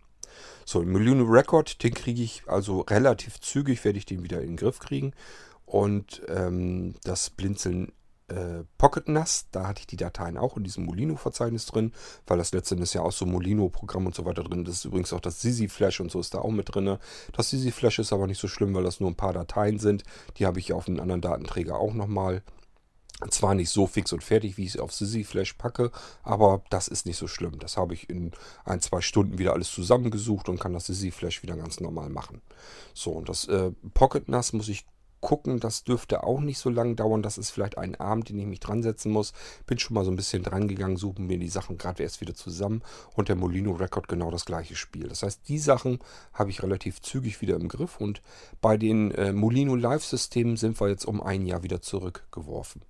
So, den Millionen Record, den kriege ich also relativ zügig, werde ich den wieder in den Griff kriegen. Und ähm, das Blinzeln äh, Pocket NAS. Da hatte ich die Dateien auch in diesem Molino-Verzeichnis drin, weil das letztendlich ja auch so Molino-Programm und so weiter drin. Das ist übrigens auch das Sisi Flash und so ist da auch mit drin. Das Sisi Flash ist aber nicht so schlimm, weil das nur ein paar Dateien sind. Die habe ich auf einen anderen Datenträger auch nochmal. Zwar nicht so fix und fertig, wie ich es auf Sisi Flash packe, aber das ist nicht so schlimm. Das habe ich in ein, zwei Stunden wieder alles zusammengesucht und kann das Sisi Flash wieder ganz normal machen. So, und das äh, Pocket NAS muss ich gucken. Das dürfte auch nicht so lange dauern. Das ist vielleicht ein Abend, den ich mich dran setzen muss. Bin schon mal so ein bisschen dran gegangen, suchen mir die Sachen gerade erst wieder zusammen. Und der Molino Record genau das gleiche Spiel. Das heißt, die Sachen habe ich relativ zügig wieder im Griff. Und bei den äh, Molino Live-Systemen sind wir jetzt um ein Jahr wieder zurückgeworfen.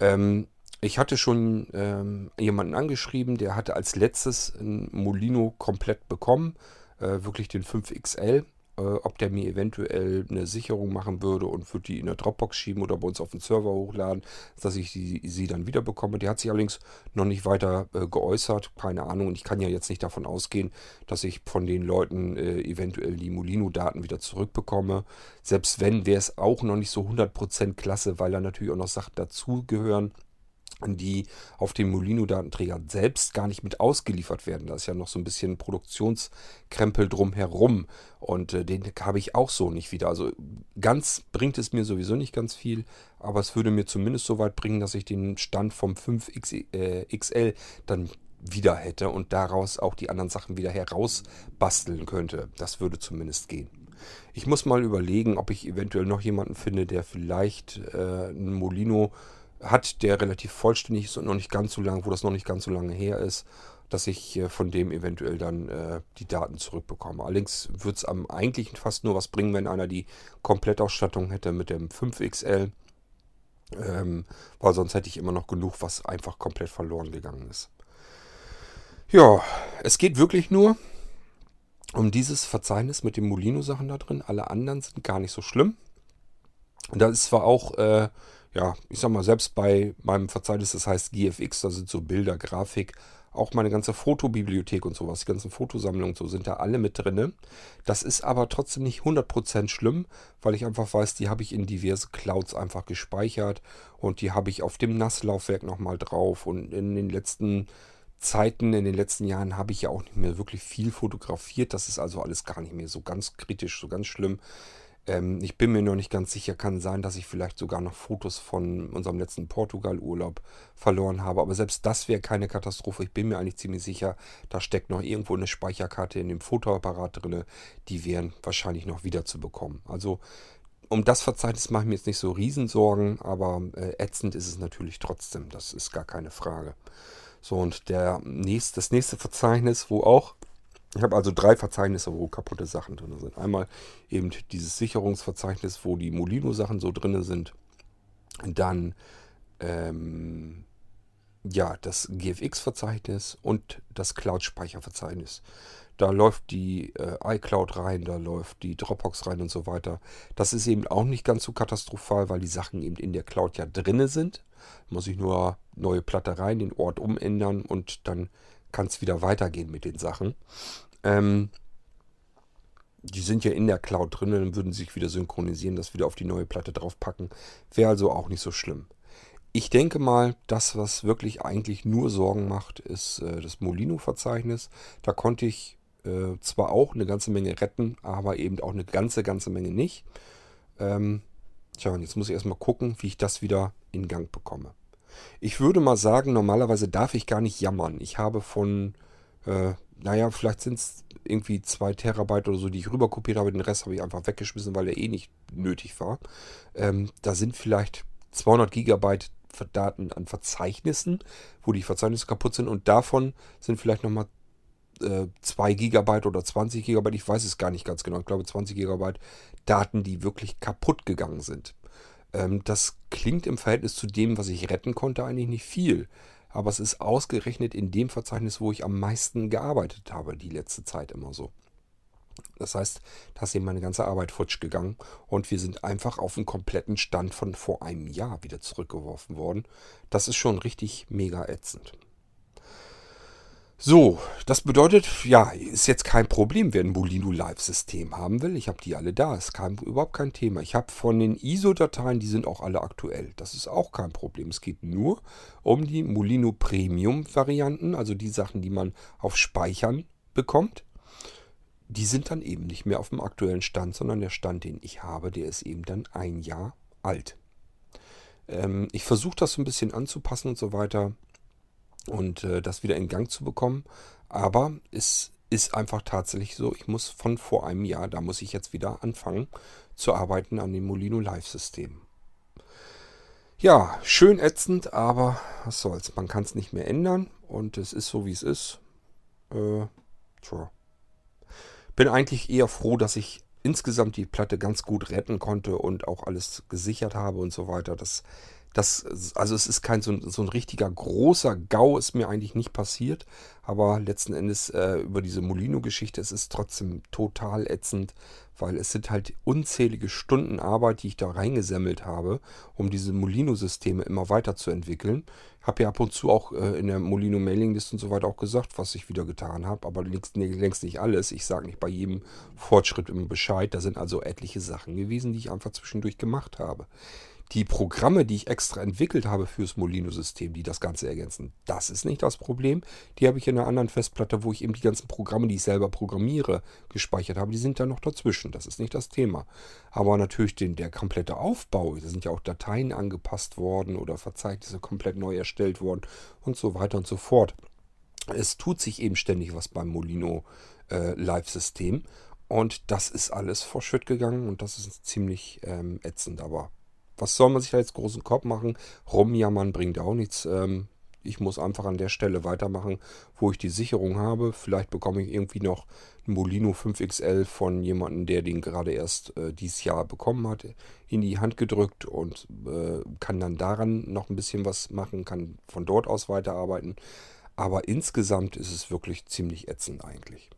Ähm, ich hatte schon ähm, jemanden angeschrieben, der hatte als letztes ein Molino komplett bekommen. Äh, wirklich den 5XL äh, ob der mir eventuell eine Sicherung machen würde und würde die in der Dropbox schieben oder bei uns auf den Server hochladen, dass ich die, sie dann wieder bekomme. Der hat sich allerdings noch nicht weiter äh, geäußert, keine Ahnung. Und ich kann ja jetzt nicht davon ausgehen, dass ich von den Leuten äh, eventuell die Molino-Daten wieder zurückbekomme. Selbst wenn, wäre es auch noch nicht so 100% klasse, weil da natürlich auch noch Sachen dazugehören die auf dem Molino-Datenträger selbst gar nicht mit ausgeliefert werden. Da ist ja noch so ein bisschen Produktionskrempel drumherum und äh, den habe ich auch so nicht wieder. Also ganz bringt es mir sowieso nicht ganz viel, aber es würde mir zumindest so weit bringen, dass ich den Stand vom 5XL äh, dann wieder hätte und daraus auch die anderen Sachen wieder herausbasteln könnte. Das würde zumindest gehen. Ich muss mal überlegen, ob ich eventuell noch jemanden finde, der vielleicht äh, einen Molino hat, der relativ vollständig ist und noch nicht ganz so lang, wo das noch nicht ganz so lange her ist, dass ich äh, von dem eventuell dann äh, die Daten zurückbekomme. Allerdings würde es am eigentlichen fast nur was bringen, wenn einer die Komplettausstattung hätte mit dem 5XL. Ähm, weil sonst hätte ich immer noch genug, was einfach komplett verloren gegangen ist. Ja, es geht wirklich nur um dieses Verzeichnis mit den Molino-Sachen da drin. Alle anderen sind gar nicht so schlimm. Da ist zwar auch, äh, ja, ich sag mal, selbst bei meinem Verzeichnis, das heißt GFX, da sind so Bilder, Grafik, auch meine ganze Fotobibliothek und sowas, die ganzen Fotosammlungen so sind da alle mit drin. Das ist aber trotzdem nicht 100% schlimm, weil ich einfach weiß, die habe ich in diverse Clouds einfach gespeichert und die habe ich auf dem Nasslaufwerk nochmal drauf und in den letzten Zeiten in den letzten Jahren habe ich ja auch nicht mehr wirklich viel fotografiert. Das ist also alles gar nicht mehr so ganz kritisch, so ganz schlimm. Ähm, ich bin mir noch nicht ganz sicher, kann sein, dass ich vielleicht sogar noch Fotos von unserem letzten Portugal-Urlaub verloren habe. Aber selbst das wäre keine Katastrophe. Ich bin mir eigentlich ziemlich sicher, da steckt noch irgendwo eine Speicherkarte in dem Fotoapparat drin. Die wären wahrscheinlich noch wieder zu bekommen. Also um das Verzeichnis mache ich mir jetzt nicht so Riesensorgen, aber äh, ätzend ist es natürlich trotzdem. Das ist gar keine Frage. So, und der nächste, das nächste Verzeichnis, wo auch, ich habe also drei Verzeichnisse, wo kaputte Sachen drin sind. Einmal eben dieses Sicherungsverzeichnis, wo die Molino-Sachen so drin sind. Dann ähm, ja, das GFX-Verzeichnis und das Cloud-Speicherverzeichnis. Da läuft die äh, iCloud rein, da läuft die Dropbox rein und so weiter. Das ist eben auch nicht ganz so katastrophal, weil die Sachen eben in der Cloud ja drinne sind. Muss ich nur neue Platte rein, den Ort umändern und dann kann es wieder weitergehen mit den Sachen. Ähm, die sind ja in der Cloud drin, dann würden sich wieder synchronisieren, das wieder auf die neue Platte draufpacken. Wäre also auch nicht so schlimm. Ich denke mal, das, was wirklich eigentlich nur Sorgen macht, ist äh, das Molino-Verzeichnis. Da konnte ich äh, zwar auch eine ganze Menge retten, aber eben auch eine ganze, ganze Menge nicht. Ähm, tja, und jetzt muss ich erstmal gucken, wie ich das wieder in Gang bekomme. Ich würde mal sagen, normalerweise darf ich gar nicht jammern. Ich habe von, äh, naja, vielleicht sind es irgendwie zwei Terabyte oder so, die ich rüberkopiert habe. Den Rest habe ich einfach weggeschmissen, weil er eh nicht nötig war. Ähm, da sind vielleicht 200 Gigabyte Daten an Verzeichnissen, wo die Verzeichnisse kaputt sind. Und davon sind vielleicht nochmal äh, 2 Gigabyte oder 20 Gigabyte, ich weiß es gar nicht ganz genau. Ich glaube 20 Gigabyte Daten, die wirklich kaputt gegangen sind. Ähm, das klingt im Verhältnis zu dem, was ich retten konnte, eigentlich nicht viel. Aber es ist ausgerechnet in dem Verzeichnis, wo ich am meisten gearbeitet habe, die letzte Zeit immer so. Das heißt, da ist eben meine ganze Arbeit futsch gegangen und wir sind einfach auf einen kompletten Stand von vor einem Jahr wieder zurückgeworfen worden. Das ist schon richtig mega ätzend. So, das bedeutet, ja, ist jetzt kein Problem, wer ein Molino Live-System haben will. Ich habe die alle da, ist kein, überhaupt kein Thema. Ich habe von den ISO-Dateien, die sind auch alle aktuell. Das ist auch kein Problem. Es geht nur um die Molino Premium-Varianten, also die Sachen, die man auf Speichern bekommt. Die sind dann eben nicht mehr auf dem aktuellen Stand, sondern der Stand, den ich habe, der ist eben dann ein Jahr alt. Ähm, ich versuche das so ein bisschen anzupassen und so weiter und äh, das wieder in Gang zu bekommen. Aber es ist einfach tatsächlich so, ich muss von vor einem Jahr, da muss ich jetzt wieder anfangen zu arbeiten an dem Molino Live-System. Ja, schön ätzend, aber was soll's, man kann es nicht mehr ändern und es ist so, wie es ist. Äh, tja. Bin eigentlich eher froh, dass ich insgesamt die Platte ganz gut retten konnte und auch alles gesichert habe und so weiter. Das das, also es ist kein so so ein richtiger großer Gau, ist mir eigentlich nicht passiert. Aber letzten Endes äh, über diese Molino-Geschichte, es ist trotzdem total ätzend, weil es sind halt unzählige Stunden Arbeit, die ich da reingesammelt habe, um diese Molino-Systeme immer weiterzuentwickeln. Habe ja ab und zu auch äh, in der Molino-Mailingliste und so weiter auch gesagt, was ich wieder getan habe, aber längst, längst nicht alles. Ich sage nicht bei jedem Fortschritt immer Bescheid. Da sind also etliche Sachen gewesen, die ich einfach zwischendurch gemacht habe. Die Programme, die ich extra entwickelt habe fürs Molino-System, die das Ganze ergänzen, das ist nicht das Problem. Die habe ich in einer anderen Festplatte, wo ich eben die ganzen Programme, die ich selber programmiere, gespeichert habe. Die sind da noch dazwischen. Das ist nicht das Thema. Aber natürlich den, der komplette Aufbau, da sind ja auch Dateien angepasst worden oder Verzeichnisse komplett neu erstellt worden und so weiter und so fort. Es tut sich eben ständig was beim Molino äh. Und das ist alles vor Schritt gegangen und das ist ziemlich ähm, ätzend. Aber was soll man sich da jetzt großen Kopf machen? Rumjammern bringt auch nichts. Ähm, ich muss einfach an der Stelle weitermachen, wo ich die Sicherung habe. Vielleicht bekomme ich irgendwie noch einen Molino 5XL von jemandem, der den gerade erst äh, dieses Jahr bekommen hat, in die Hand gedrückt und äh, kann dann daran noch ein bisschen was machen, kann von dort aus weiterarbeiten. Aber insgesamt ist es wirklich ziemlich ätzend eigentlich.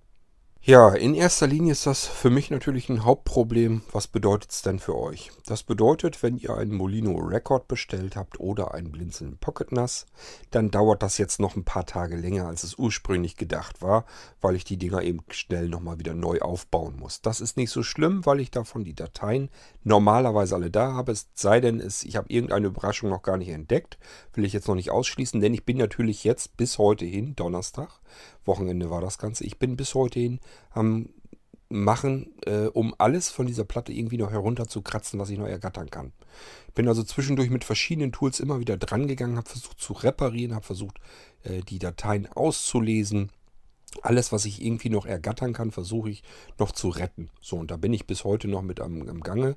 Ja, in erster Linie ist das für mich natürlich ein Hauptproblem. Was bedeutet es denn für euch? Das bedeutet, wenn ihr einen Molino Record bestellt habt oder einen Blinzeln Pocket NAS, dann dauert das jetzt noch ein paar Tage länger, als es ursprünglich gedacht war, weil ich die Dinger eben schnell nochmal wieder neu aufbauen muss. Das ist nicht so schlimm, weil ich davon die Dateien normalerweise alle da habe. Es sei denn, es, ich habe irgendeine Überraschung noch gar nicht entdeckt. Will ich jetzt noch nicht ausschließen, denn ich bin natürlich jetzt bis heute hin, Donnerstag, Wochenende war das Ganze. Ich bin bis heute hin am Machen, äh, um alles von dieser Platte irgendwie noch herunterzukratzen, was ich noch ergattern kann. Bin also zwischendurch mit verschiedenen Tools immer wieder dran gegangen, habe versucht zu reparieren, habe versucht, äh, die Dateien auszulesen. Alles, was ich irgendwie noch ergattern kann, versuche ich noch zu retten. So, und da bin ich bis heute noch mit am, am Gange.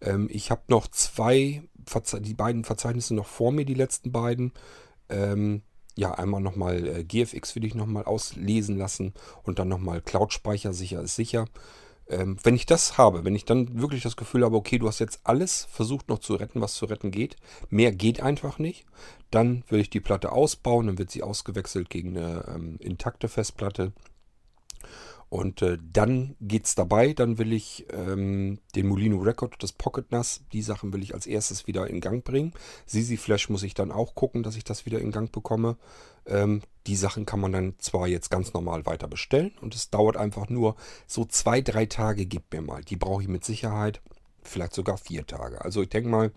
Ähm, ich habe noch zwei, Verze die beiden Verzeichnisse noch vor mir, die letzten beiden. Ähm, ja, einmal nochmal äh, GFX will ich nochmal auslesen lassen und dann nochmal Cloud-Speicher, sicher ist sicher. Ähm, wenn ich das habe, wenn ich dann wirklich das Gefühl habe, okay, du hast jetzt alles versucht noch zu retten, was zu retten geht, mehr geht einfach nicht, dann will ich die Platte ausbauen, dann wird sie ausgewechselt gegen eine ähm, intakte Festplatte und äh, dann geht's dabei. Dann will ich ähm, den Molino Record, das Pocket NAS, die Sachen will ich als erstes wieder in Gang bringen. Sisi Flash muss ich dann auch gucken, dass ich das wieder in Gang bekomme. Ähm, die Sachen kann man dann zwar jetzt ganz normal weiter bestellen und es dauert einfach nur so zwei, drei Tage, gibt mir mal. Die brauche ich mit Sicherheit. Vielleicht sogar vier Tage. Also ich denke mal,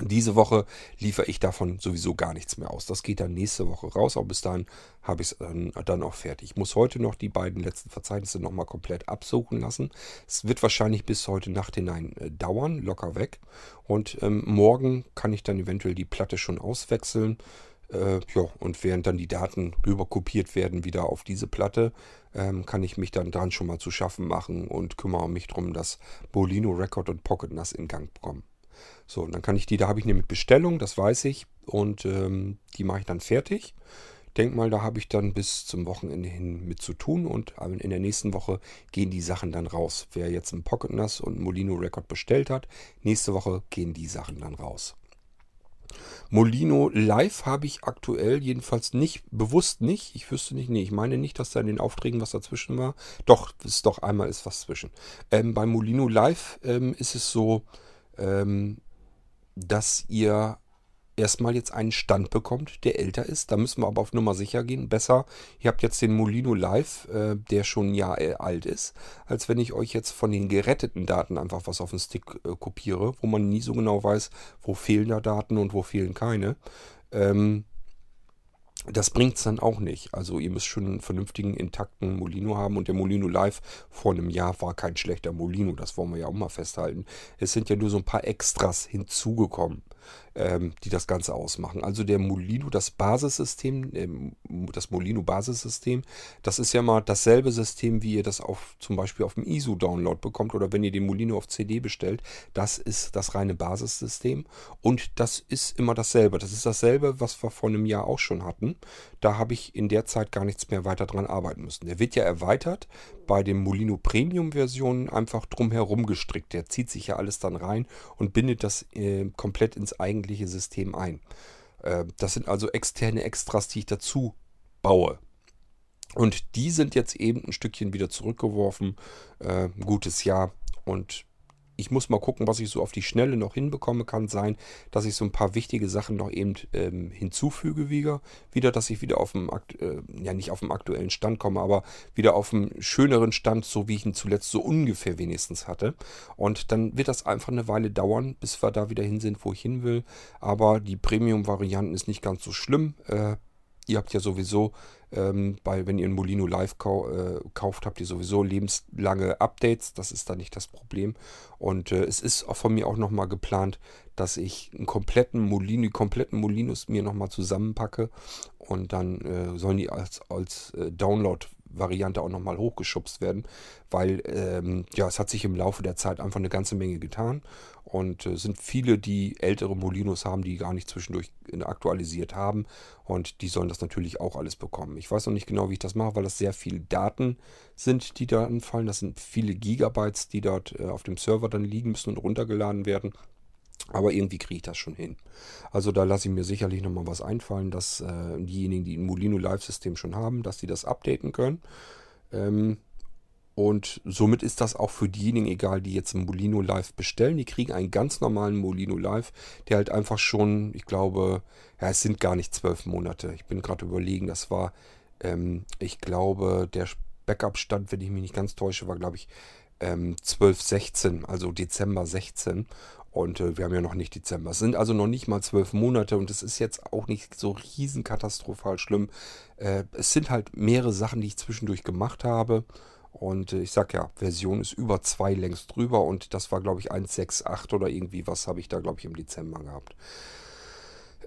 diese Woche liefere ich davon sowieso gar nichts mehr aus. Das geht dann nächste Woche raus, aber bis dahin habe ich es dann, dann, auch fertig. Ich muss heute noch die beiden letzten Verzeichnisse nochmal komplett absuchen lassen. Es wird wahrscheinlich bis heute Nacht hinein äh, dauern, locker weg. Und ähm, morgen kann ich dann eventuell die Platte schon auswechseln. Äh, ja, und während dann die Daten rüber kopiert werden wieder auf diese Platte, ähm, kann ich mich dann dran schon mal zu schaffen machen und kümmere mich darum, dass Bolino Record und Pocket NAS in Gang kommen. So, und dann kann ich die, da habe ich eine mit Bestellung, das weiß ich. Und ähm, die mache ich dann fertig. Denk mal, da habe ich dann bis zum Wochenende hin mit zu tun und in der nächsten Woche gehen die Sachen dann raus. Wer jetzt ein Pocket NAS und Molino Record bestellt hat, nächste Woche gehen die Sachen dann raus. Molino Live habe ich aktuell jedenfalls nicht, bewusst nicht. Ich wüsste nicht, nee, ich meine nicht, dass da in den Aufträgen was dazwischen war. Doch, ist doch einmal ist was zwischen. Ähm, bei Molino Live ähm, ist es so, ähm, dass ihr erstmal jetzt einen Stand bekommt, der älter ist. Da müssen wir aber auf Nummer sicher gehen. Besser, ihr habt jetzt den Molino Live, äh, der schon ein Jahr alt ist, als wenn ich euch jetzt von den geretteten Daten einfach was auf den Stick äh, kopiere, wo man nie so genau weiß, wo fehlen da Daten und wo fehlen keine. Ähm, das bringt es dann auch nicht. Also ihr müsst schon einen vernünftigen, intakten Molino haben. Und der Molino Live vor einem Jahr war kein schlechter Molino. Das wollen wir ja auch mal festhalten. Es sind ja nur so ein paar Extras hinzugekommen ähm, die das Ganze ausmachen. Also der Molino, das Basissystem, äh, das Molino Basissystem, das ist ja mal dasselbe System, wie ihr das auf, zum Beispiel auf dem ISO-Download bekommt oder wenn ihr den Molino auf CD bestellt. Das ist das reine Basissystem und das ist immer dasselbe. Das ist dasselbe, was wir vor einem Jahr auch schon hatten. Da habe ich in der Zeit gar nichts mehr weiter dran arbeiten müssen. Der wird ja erweitert bei den Molino Premium-Versionen einfach drumherum gestrickt. Der zieht sich ja alles dann rein und bindet das äh, komplett ins eigentliche System ein. Äh, das sind also externe Extras, die ich dazu baue. Und die sind jetzt eben ein Stückchen wieder zurückgeworfen. Äh, gutes Jahr. Und ich muss mal gucken, was ich so auf die Schnelle noch hinbekomme. Kann sein, dass ich so ein paar wichtige Sachen noch eben ähm, hinzufüge wieder. Wieder, dass ich wieder auf dem, äh, ja nicht auf dem aktuellen Stand komme, aber wieder auf einem schöneren Stand, so wie ich ihn zuletzt so ungefähr wenigstens hatte. Und dann wird das einfach eine Weile dauern, bis wir da wieder hin sind, wo ich hin will. Aber die Premium-Varianten ist nicht ganz so schlimm. Äh, ihr habt ja sowieso ähm, bei, wenn ihr ein Molino Live kau äh, kauft, habt ihr sowieso lebenslange Updates. Das ist da nicht das Problem. Und äh, es ist auch von mir auch nochmal geplant, dass ich einen kompletten Molino, kompletten Molinos mir nochmal zusammenpacke. Und dann äh, sollen die als, als äh, Download Variante auch nochmal hochgeschubst werden, weil ähm, ja, es hat sich im Laufe der Zeit einfach eine ganze Menge getan und äh, sind viele, die ältere Molinos haben, die gar nicht zwischendurch aktualisiert haben. Und die sollen das natürlich auch alles bekommen. Ich weiß noch nicht genau, wie ich das mache, weil das sehr viele Daten sind, die da anfallen. Das sind viele Gigabytes, die dort äh, auf dem Server dann liegen müssen und runtergeladen werden. Aber irgendwie kriege ich das schon hin. Also da lasse ich mir sicherlich nochmal was einfallen, dass äh, diejenigen, die ein Molino Live-System schon haben, dass die das updaten können. Ähm, und somit ist das auch für diejenigen egal, die jetzt einen Molino Live bestellen. Die kriegen einen ganz normalen Molino Live, der halt einfach schon, ich glaube, ja, es sind gar nicht zwölf Monate. Ich bin gerade überlegen, das war, ähm, ich glaube, der Backup-Stand, wenn ich mich nicht ganz täusche, war, glaube ich, ähm, 12, 16, also Dezember 16. Und äh, wir haben ja noch nicht Dezember. Es sind also noch nicht mal zwölf Monate und es ist jetzt auch nicht so riesenkatastrophal schlimm. Äh, es sind halt mehrere Sachen, die ich zwischendurch gemacht habe. Und äh, ich sag ja, Version ist über 2 längst drüber und das war, glaube ich, 1.6.8 oder irgendwie was habe ich da, glaube ich, im Dezember gehabt.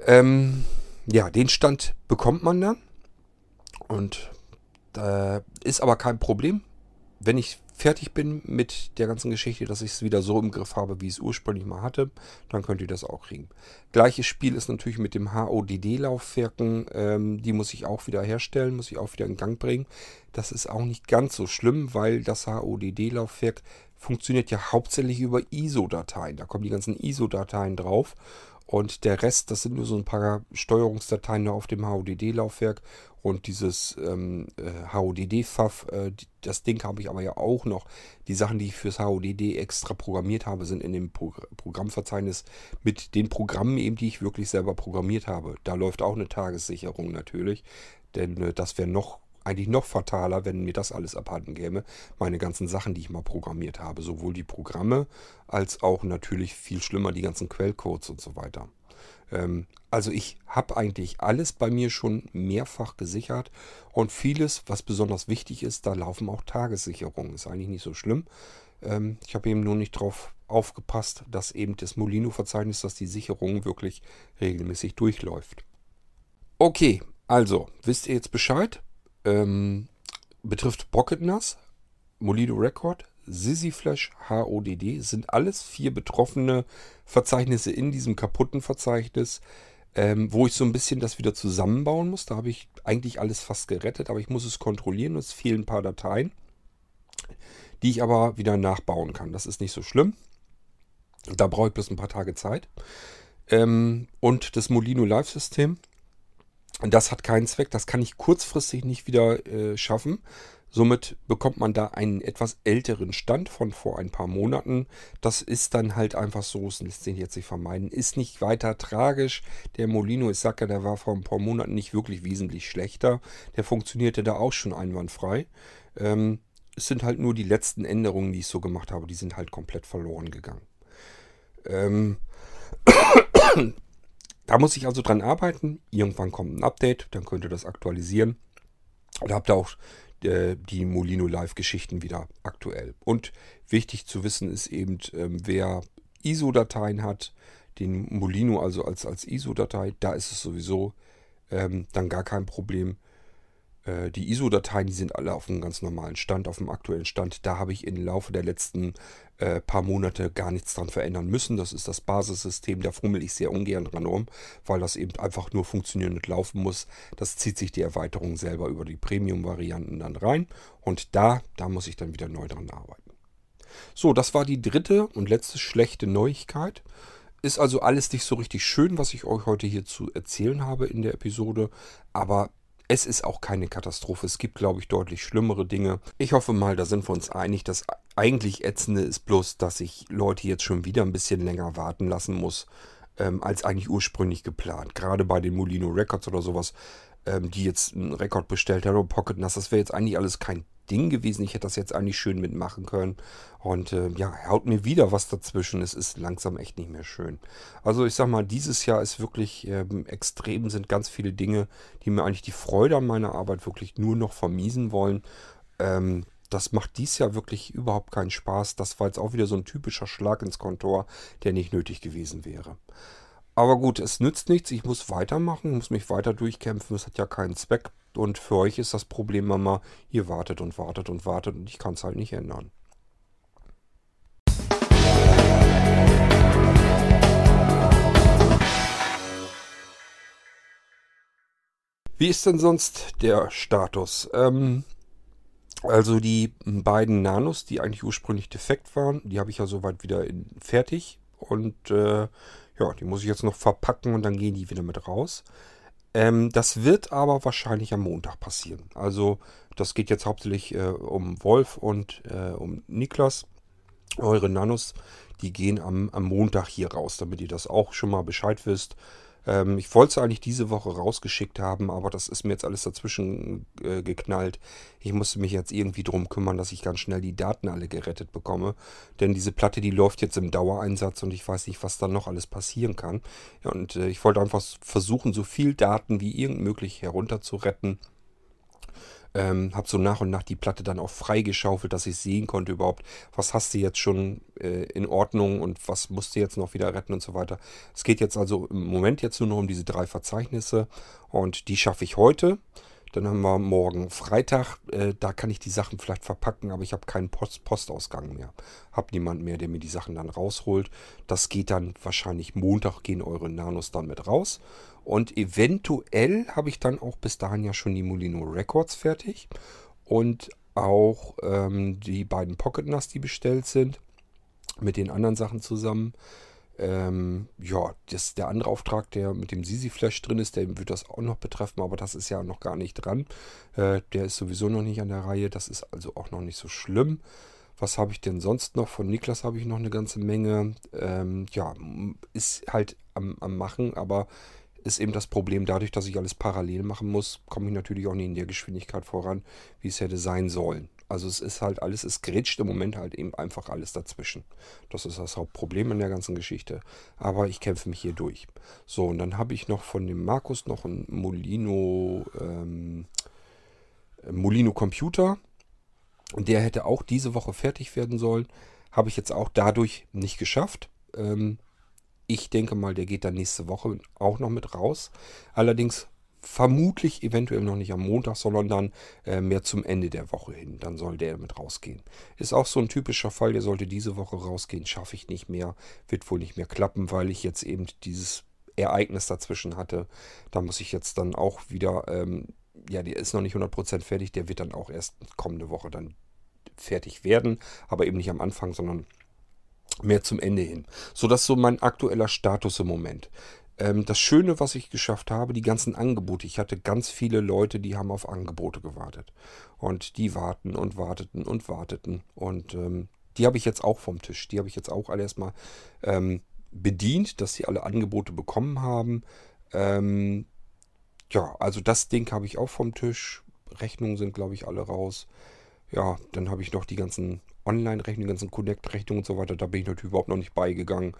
Ähm, ja, den Stand bekommt man dann. Und äh, ist aber kein Problem. Wenn ich fertig bin mit der ganzen Geschichte, dass ich es wieder so im Griff habe, wie ich es ursprünglich mal hatte, dann könnt ihr das auch kriegen. Gleiches Spiel ist natürlich mit dem HODD-Laufwerken. Ähm, die muss ich auch wieder herstellen, muss ich auch wieder in Gang bringen. Das ist auch nicht ganz so schlimm, weil das HODD-Laufwerk funktioniert ja hauptsächlich über ISO-Dateien. Da kommen die ganzen ISO-Dateien drauf. Und der Rest, das sind nur so ein paar Steuerungsdateien auf dem HODD-Laufwerk. Und dieses ähm, äh, HODD-FAF, äh, das Ding habe ich aber ja auch noch. Die Sachen, die ich fürs HODD extra programmiert habe, sind in dem Pro Programmverzeichnis mit den Programmen eben, die ich wirklich selber programmiert habe. Da läuft auch eine Tagessicherung natürlich. Denn äh, das wäre noch eigentlich noch fataler, wenn mir das alles abhanden käme. Meine ganzen Sachen, die ich mal programmiert habe. Sowohl die Programme als auch natürlich viel schlimmer die ganzen Quellcodes und so weiter. Ähm, also ich habe eigentlich alles bei mir schon mehrfach gesichert und vieles, was besonders wichtig ist, da laufen auch Tagessicherungen. Ist eigentlich nicht so schlimm. Ähm, ich habe eben nur nicht darauf aufgepasst, dass eben das Molino-Verzeichnis, dass die Sicherung wirklich regelmäßig durchläuft. Okay, also wisst ihr jetzt Bescheid? Ähm, betrifft Pocket NAS, Molino Record, Flash, HODD sind alles vier betroffene Verzeichnisse in diesem kaputten Verzeichnis, ähm, wo ich so ein bisschen das wieder zusammenbauen muss. Da habe ich eigentlich alles fast gerettet, aber ich muss es kontrollieren. Es fehlen ein paar Dateien, die ich aber wieder nachbauen kann. Das ist nicht so schlimm. Da brauche ich bloß ein paar Tage Zeit. Ähm, und das Molino Live System, das hat keinen Zweck. Das kann ich kurzfristig nicht wieder äh, schaffen. Somit bekommt man da einen etwas älteren Stand von vor ein paar Monaten. Das ist dann halt einfach so, das lässt sich jetzt nicht vermeiden. Ist nicht weiter tragisch. Der Molino, ich sag ja, der war vor ein paar Monaten nicht wirklich wesentlich schlechter. Der funktionierte da auch schon einwandfrei. Ähm, es sind halt nur die letzten Änderungen, die ich so gemacht habe, die sind halt komplett verloren gegangen. Ähm, da muss ich also dran arbeiten. Irgendwann kommt ein Update, dann könnt ihr das aktualisieren. Da habt ihr auch äh, die Molino Live-Geschichten wieder aktuell. Und wichtig zu wissen ist eben, ähm, wer ISO-Dateien hat, den Molino also als, als ISO-Datei, da ist es sowieso ähm, dann gar kein Problem. Äh, die ISO-Dateien, die sind alle auf einem ganz normalen Stand, auf dem aktuellen Stand. Da habe ich im Laufe der letzten äh, paar Monate gar nichts dran verändern müssen. Das ist das Basissystem, da fummel ich sehr ungern dran um, weil das eben einfach nur funktionieren und laufen muss. Das zieht sich die Erweiterung selber über die Premium-Varianten dann rein und da, da muss ich dann wieder neu dran arbeiten. So, das war die dritte und letzte schlechte Neuigkeit. Ist also alles nicht so richtig schön, was ich euch heute hier zu erzählen habe in der Episode, aber es ist auch keine Katastrophe. Es gibt, glaube ich, deutlich schlimmere Dinge. Ich hoffe mal, da sind wir uns einig, dass eigentlich ätzende ist bloß, dass ich Leute jetzt schon wieder ein bisschen länger warten lassen muss, ähm, als eigentlich ursprünglich geplant. Gerade bei den Molino Records oder sowas, ähm, die jetzt einen Rekord bestellt haben, oder Pocket NAS, das wäre jetzt eigentlich alles kein Ding gewesen. Ich hätte das jetzt eigentlich schön mitmachen können. Und äh, ja, haut mir wieder was dazwischen. Es ist langsam echt nicht mehr schön. Also ich sag mal, dieses Jahr ist wirklich ähm, extrem, sind ganz viele Dinge, die mir eigentlich die Freude an meiner Arbeit wirklich nur noch vermiesen wollen. Ähm, das macht dies Jahr wirklich überhaupt keinen Spaß. Das war jetzt auch wieder so ein typischer Schlag ins Kontor, der nicht nötig gewesen wäre. Aber gut, es nützt nichts. Ich muss weitermachen, muss mich weiter durchkämpfen. Es hat ja keinen Zweck. Und für euch ist das Problem immer, ihr wartet und wartet und wartet und ich kann es halt nicht ändern. Wie ist denn sonst der Status? Ähm, also die beiden Nanos, die eigentlich ursprünglich defekt waren, die habe ich ja soweit wieder in, fertig. Und äh, ja, die muss ich jetzt noch verpacken und dann gehen die wieder mit raus. Ähm, das wird aber wahrscheinlich am Montag passieren. Also das geht jetzt hauptsächlich äh, um Wolf und äh, um Niklas. Eure Nanos, die gehen am, am Montag hier raus, damit ihr das auch schon mal Bescheid wisst. Ähm, ich wollte es eigentlich diese Woche rausgeschickt haben, aber das ist mir jetzt alles dazwischen äh, geknallt. Ich musste mich jetzt irgendwie drum kümmern, dass ich ganz schnell die Daten alle gerettet bekomme. Denn diese Platte, die läuft jetzt im Dauereinsatz und ich weiß nicht, was da noch alles passieren kann. Ja, und äh, ich wollte einfach versuchen, so viel Daten wie irgend möglich herunterzuretten. Ähm, habe so nach und nach die Platte dann auch freigeschaufelt, dass ich sehen konnte überhaupt, was hast du jetzt schon äh, in Ordnung und was musst du jetzt noch wieder retten und so weiter. Es geht jetzt also im Moment jetzt nur noch um diese drei Verzeichnisse und die schaffe ich heute. Dann haben wir morgen Freitag. Äh, da kann ich die Sachen vielleicht verpacken, aber ich habe keinen Post Postausgang mehr. Habe niemand mehr, der mir die Sachen dann rausholt. Das geht dann wahrscheinlich Montag, gehen eure Nanos dann mit raus. Und eventuell habe ich dann auch bis dahin ja schon die Molino Records fertig. Und auch ähm, die beiden Pocket NAS, die bestellt sind. Mit den anderen Sachen zusammen. Ähm, ja, das, der andere Auftrag, der mit dem Sisi Flash drin ist, der wird das auch noch betreffen, aber das ist ja noch gar nicht dran. Äh, der ist sowieso noch nicht an der Reihe, das ist also auch noch nicht so schlimm. Was habe ich denn sonst noch? Von Niklas habe ich noch eine ganze Menge. Ähm, ja, ist halt am, am Machen, aber ist eben das Problem, dadurch, dass ich alles parallel machen muss, komme ich natürlich auch nicht in der Geschwindigkeit voran, wie es hätte sein sollen. Also es ist halt alles, es grätscht im Moment halt eben einfach alles dazwischen. Das ist das Hauptproblem in der ganzen Geschichte. Aber ich kämpfe mich hier durch. So, und dann habe ich noch von dem Markus noch ein Molino, ähm, Molino Computer. Und der hätte auch diese Woche fertig werden sollen. Habe ich jetzt auch dadurch nicht geschafft. Ähm, ich denke mal, der geht dann nächste Woche auch noch mit raus. Allerdings vermutlich eventuell noch nicht am Montag, sondern dann äh, mehr zum Ende der Woche hin. Dann soll der mit rausgehen. Ist auch so ein typischer Fall, der sollte diese Woche rausgehen, schaffe ich nicht mehr, wird wohl nicht mehr klappen, weil ich jetzt eben dieses Ereignis dazwischen hatte. Da muss ich jetzt dann auch wieder, ähm, ja, der ist noch nicht 100% fertig, der wird dann auch erst kommende Woche dann fertig werden, aber eben nicht am Anfang, sondern mehr zum Ende hin. So, das ist so mein aktueller Status im Moment. Ähm, das Schöne, was ich geschafft habe, die ganzen Angebote. Ich hatte ganz viele Leute, die haben auf Angebote gewartet. Und die warten und warteten und warteten. Und ähm, die habe ich jetzt auch vom Tisch. Die habe ich jetzt auch alle erstmal ähm, bedient, dass sie alle Angebote bekommen haben. Ähm, ja, also das Ding habe ich auch vom Tisch. Rechnungen sind, glaube ich, alle raus. Ja, dann habe ich noch die ganzen Online-Rechnungen, ganzen Connect-Rechnungen und so weiter. Da bin ich natürlich überhaupt noch nicht beigegangen.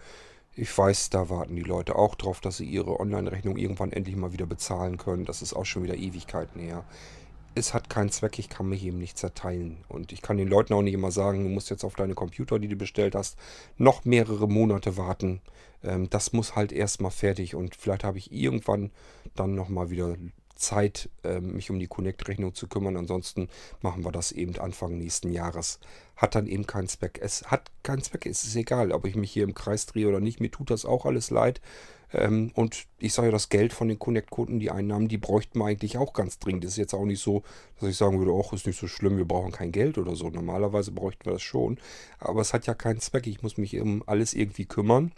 Ich weiß, da warten die Leute auch drauf, dass sie ihre Online-Rechnung irgendwann endlich mal wieder bezahlen können. Das ist auch schon wieder Ewigkeiten her. Es hat keinen Zweck, ich kann mich eben nicht zerteilen. Und ich kann den Leuten auch nicht immer sagen, du musst jetzt auf deine Computer, die du bestellt hast, noch mehrere Monate warten. Ähm, das muss halt erstmal fertig und vielleicht habe ich irgendwann dann nochmal wieder Zeit, ähm, mich um die Connect-Rechnung zu kümmern. Ansonsten machen wir das eben Anfang nächsten Jahres. Hat dann eben keinen Zweck. Es hat keinen Zweck. Es ist egal, ob ich mich hier im Kreis drehe oder nicht. Mir tut das auch alles leid. Ähm, und ich sage ja, das Geld von den Connect-Kunden, die Einnahmen, die bräuchten wir eigentlich auch ganz dringend. Das ist jetzt auch nicht so, dass ich sagen würde, ach, ist nicht so schlimm, wir brauchen kein Geld oder so. Normalerweise bräuchten wir das schon. Aber es hat ja keinen Zweck. Ich muss mich um alles irgendwie kümmern.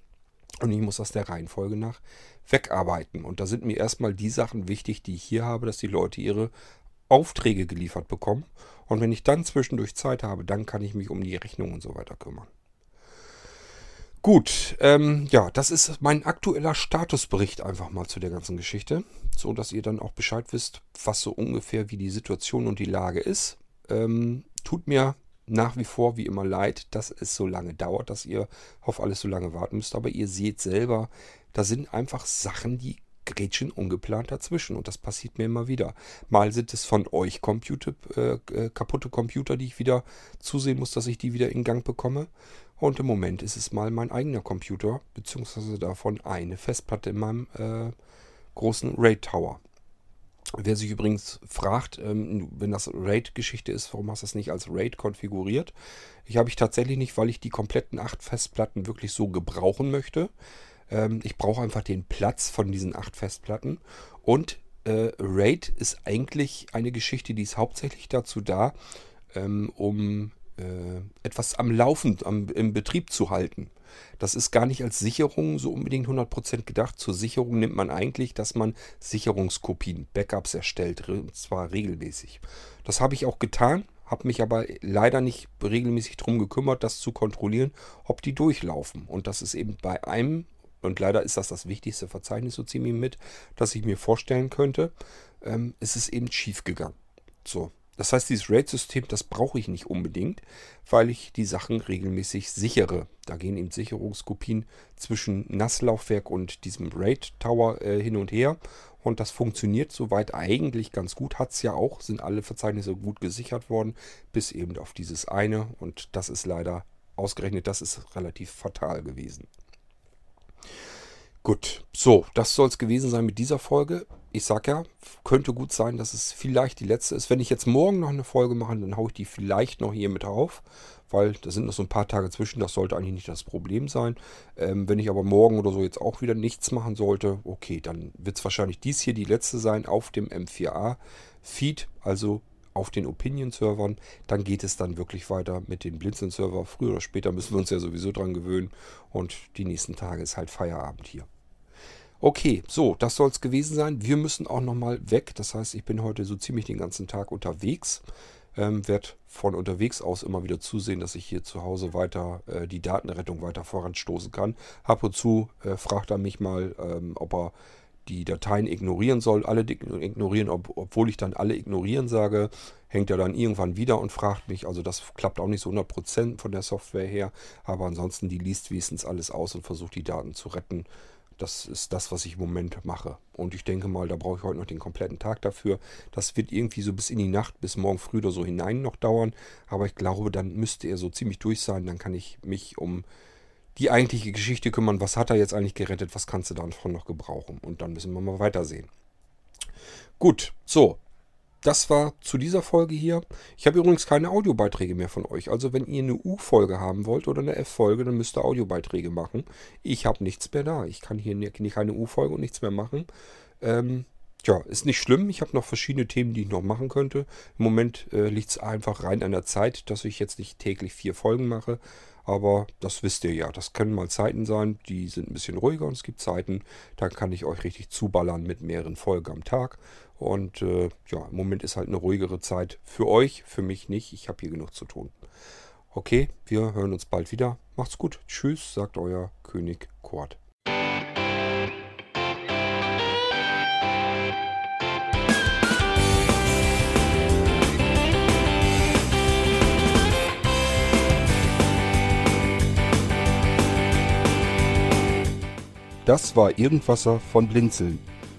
Und ich muss aus der Reihenfolge nach wegarbeiten. Und da sind mir erstmal die Sachen wichtig, die ich hier habe, dass die Leute ihre Aufträge geliefert bekommen. Und wenn ich dann zwischendurch Zeit habe, dann kann ich mich um die Rechnung und so weiter kümmern. Gut, ähm, ja, das ist mein aktueller Statusbericht einfach mal zu der ganzen Geschichte, so dass ihr dann auch Bescheid wisst, was so ungefähr wie die Situation und die Lage ist. Ähm, tut mir nach wie vor wie immer leid, dass es so lange dauert, dass ihr auf alles so lange warten müsst, aber ihr seht selber, da sind einfach Sachen, die grätschen ungeplant dazwischen und das passiert mir immer wieder. Mal sind es von euch Computer, äh, äh, kaputte Computer, die ich wieder zusehen muss, dass ich die wieder in Gang bekomme. Und im Moment ist es mal mein eigener Computer, beziehungsweise davon eine Festplatte in meinem äh, großen RAID Tower. Wer sich übrigens fragt, ähm, wenn das RAID-Geschichte ist, warum hast du das nicht als RAID konfiguriert? Ich habe ich tatsächlich nicht, weil ich die kompletten acht Festplatten wirklich so gebrauchen möchte. Ähm, ich brauche einfach den Platz von diesen acht Festplatten. Und äh, RAID ist eigentlich eine Geschichte, die ist hauptsächlich dazu da, ähm, um äh, etwas am Laufen, am, im Betrieb zu halten. Das ist gar nicht als Sicherung so unbedingt 100% gedacht. Zur Sicherung nimmt man eigentlich, dass man Sicherungskopien, Backups erstellt, und zwar regelmäßig. Das habe ich auch getan, habe mich aber leider nicht regelmäßig darum gekümmert, das zu kontrollieren, ob die durchlaufen. Und das ist eben bei einem, und leider ist das das wichtigste Verzeichnis so ziemlich mit, dass ich mir vorstellen könnte, ähm, ist es eben schief gegangen. So, das heißt, dieses RAID-System, das brauche ich nicht unbedingt, weil ich die Sachen regelmäßig sichere. Da gehen eben Sicherungskopien zwischen NAS-Laufwerk und diesem RAID-Tower äh, hin und her. Und das funktioniert soweit eigentlich ganz gut. Hat es ja auch, sind alle Verzeichnisse gut gesichert worden, bis eben auf dieses eine. Und das ist leider ausgerechnet, das ist relativ fatal gewesen. Gut, so, das soll es gewesen sein mit dieser Folge ich sag ja, könnte gut sein, dass es vielleicht die letzte ist. Wenn ich jetzt morgen noch eine Folge mache, dann haue ich die vielleicht noch hier mit auf, weil da sind noch so ein paar Tage zwischen, das sollte eigentlich nicht das Problem sein. Ähm, wenn ich aber morgen oder so jetzt auch wieder nichts machen sollte, okay, dann wird es wahrscheinlich dies hier die letzte sein auf dem M4A-Feed, also auf den Opinion-Servern. Dann geht es dann wirklich weiter mit den Blinzeln-Server. Früher oder später müssen wir uns ja sowieso dran gewöhnen und die nächsten Tage ist halt Feierabend hier. Okay, so, das soll es gewesen sein. Wir müssen auch nochmal weg. Das heißt, ich bin heute so ziemlich den ganzen Tag unterwegs. Ähm, werde von unterwegs aus immer wieder zusehen, dass ich hier zu Hause weiter äh, die Datenrettung weiter voranstoßen kann. Ab und zu äh, fragt er mich mal, ähm, ob er die Dateien ignorieren soll, alle ignorieren, ob, obwohl ich dann alle ignorieren sage, hängt er dann irgendwann wieder und fragt mich. Also das klappt auch nicht so 100% von der Software her, aber ansonsten die liest wenigstens alles aus und versucht die Daten zu retten. Das ist das, was ich im Moment mache. Und ich denke mal, da brauche ich heute noch den kompletten Tag dafür. Das wird irgendwie so bis in die Nacht, bis morgen früh oder so hinein noch dauern. Aber ich glaube, dann müsste er so ziemlich durch sein. Dann kann ich mich um die eigentliche Geschichte kümmern. Was hat er jetzt eigentlich gerettet? Was kannst du davon noch gebrauchen? Und dann müssen wir mal weitersehen. Gut, so, das war zu dieser Folge hier. Ich habe übrigens keine Audiobeiträge mehr von euch. Also wenn ihr eine U-Folge haben wollt oder eine F-Folge, dann müsst ihr Audiobeiträge machen. Ich habe nichts mehr da. Ich kann hier keine U-Folge und nichts mehr machen. Ähm, Tja, ist nicht schlimm. Ich habe noch verschiedene Themen, die ich noch machen könnte. Im Moment äh, liegt es einfach rein an der Zeit, dass ich jetzt nicht täglich vier Folgen mache. Aber das wisst ihr ja. Das können mal Zeiten sein, die sind ein bisschen ruhiger. Und es gibt Zeiten, da kann ich euch richtig zuballern mit mehreren Folgen am Tag. Und äh, ja, im Moment ist halt eine ruhigere Zeit für euch, für mich nicht. Ich habe hier genug zu tun. Okay, wir hören uns bald wieder. Macht's gut. Tschüss, sagt euer König Kurt. Das war Irgendwasser von Blinzeln.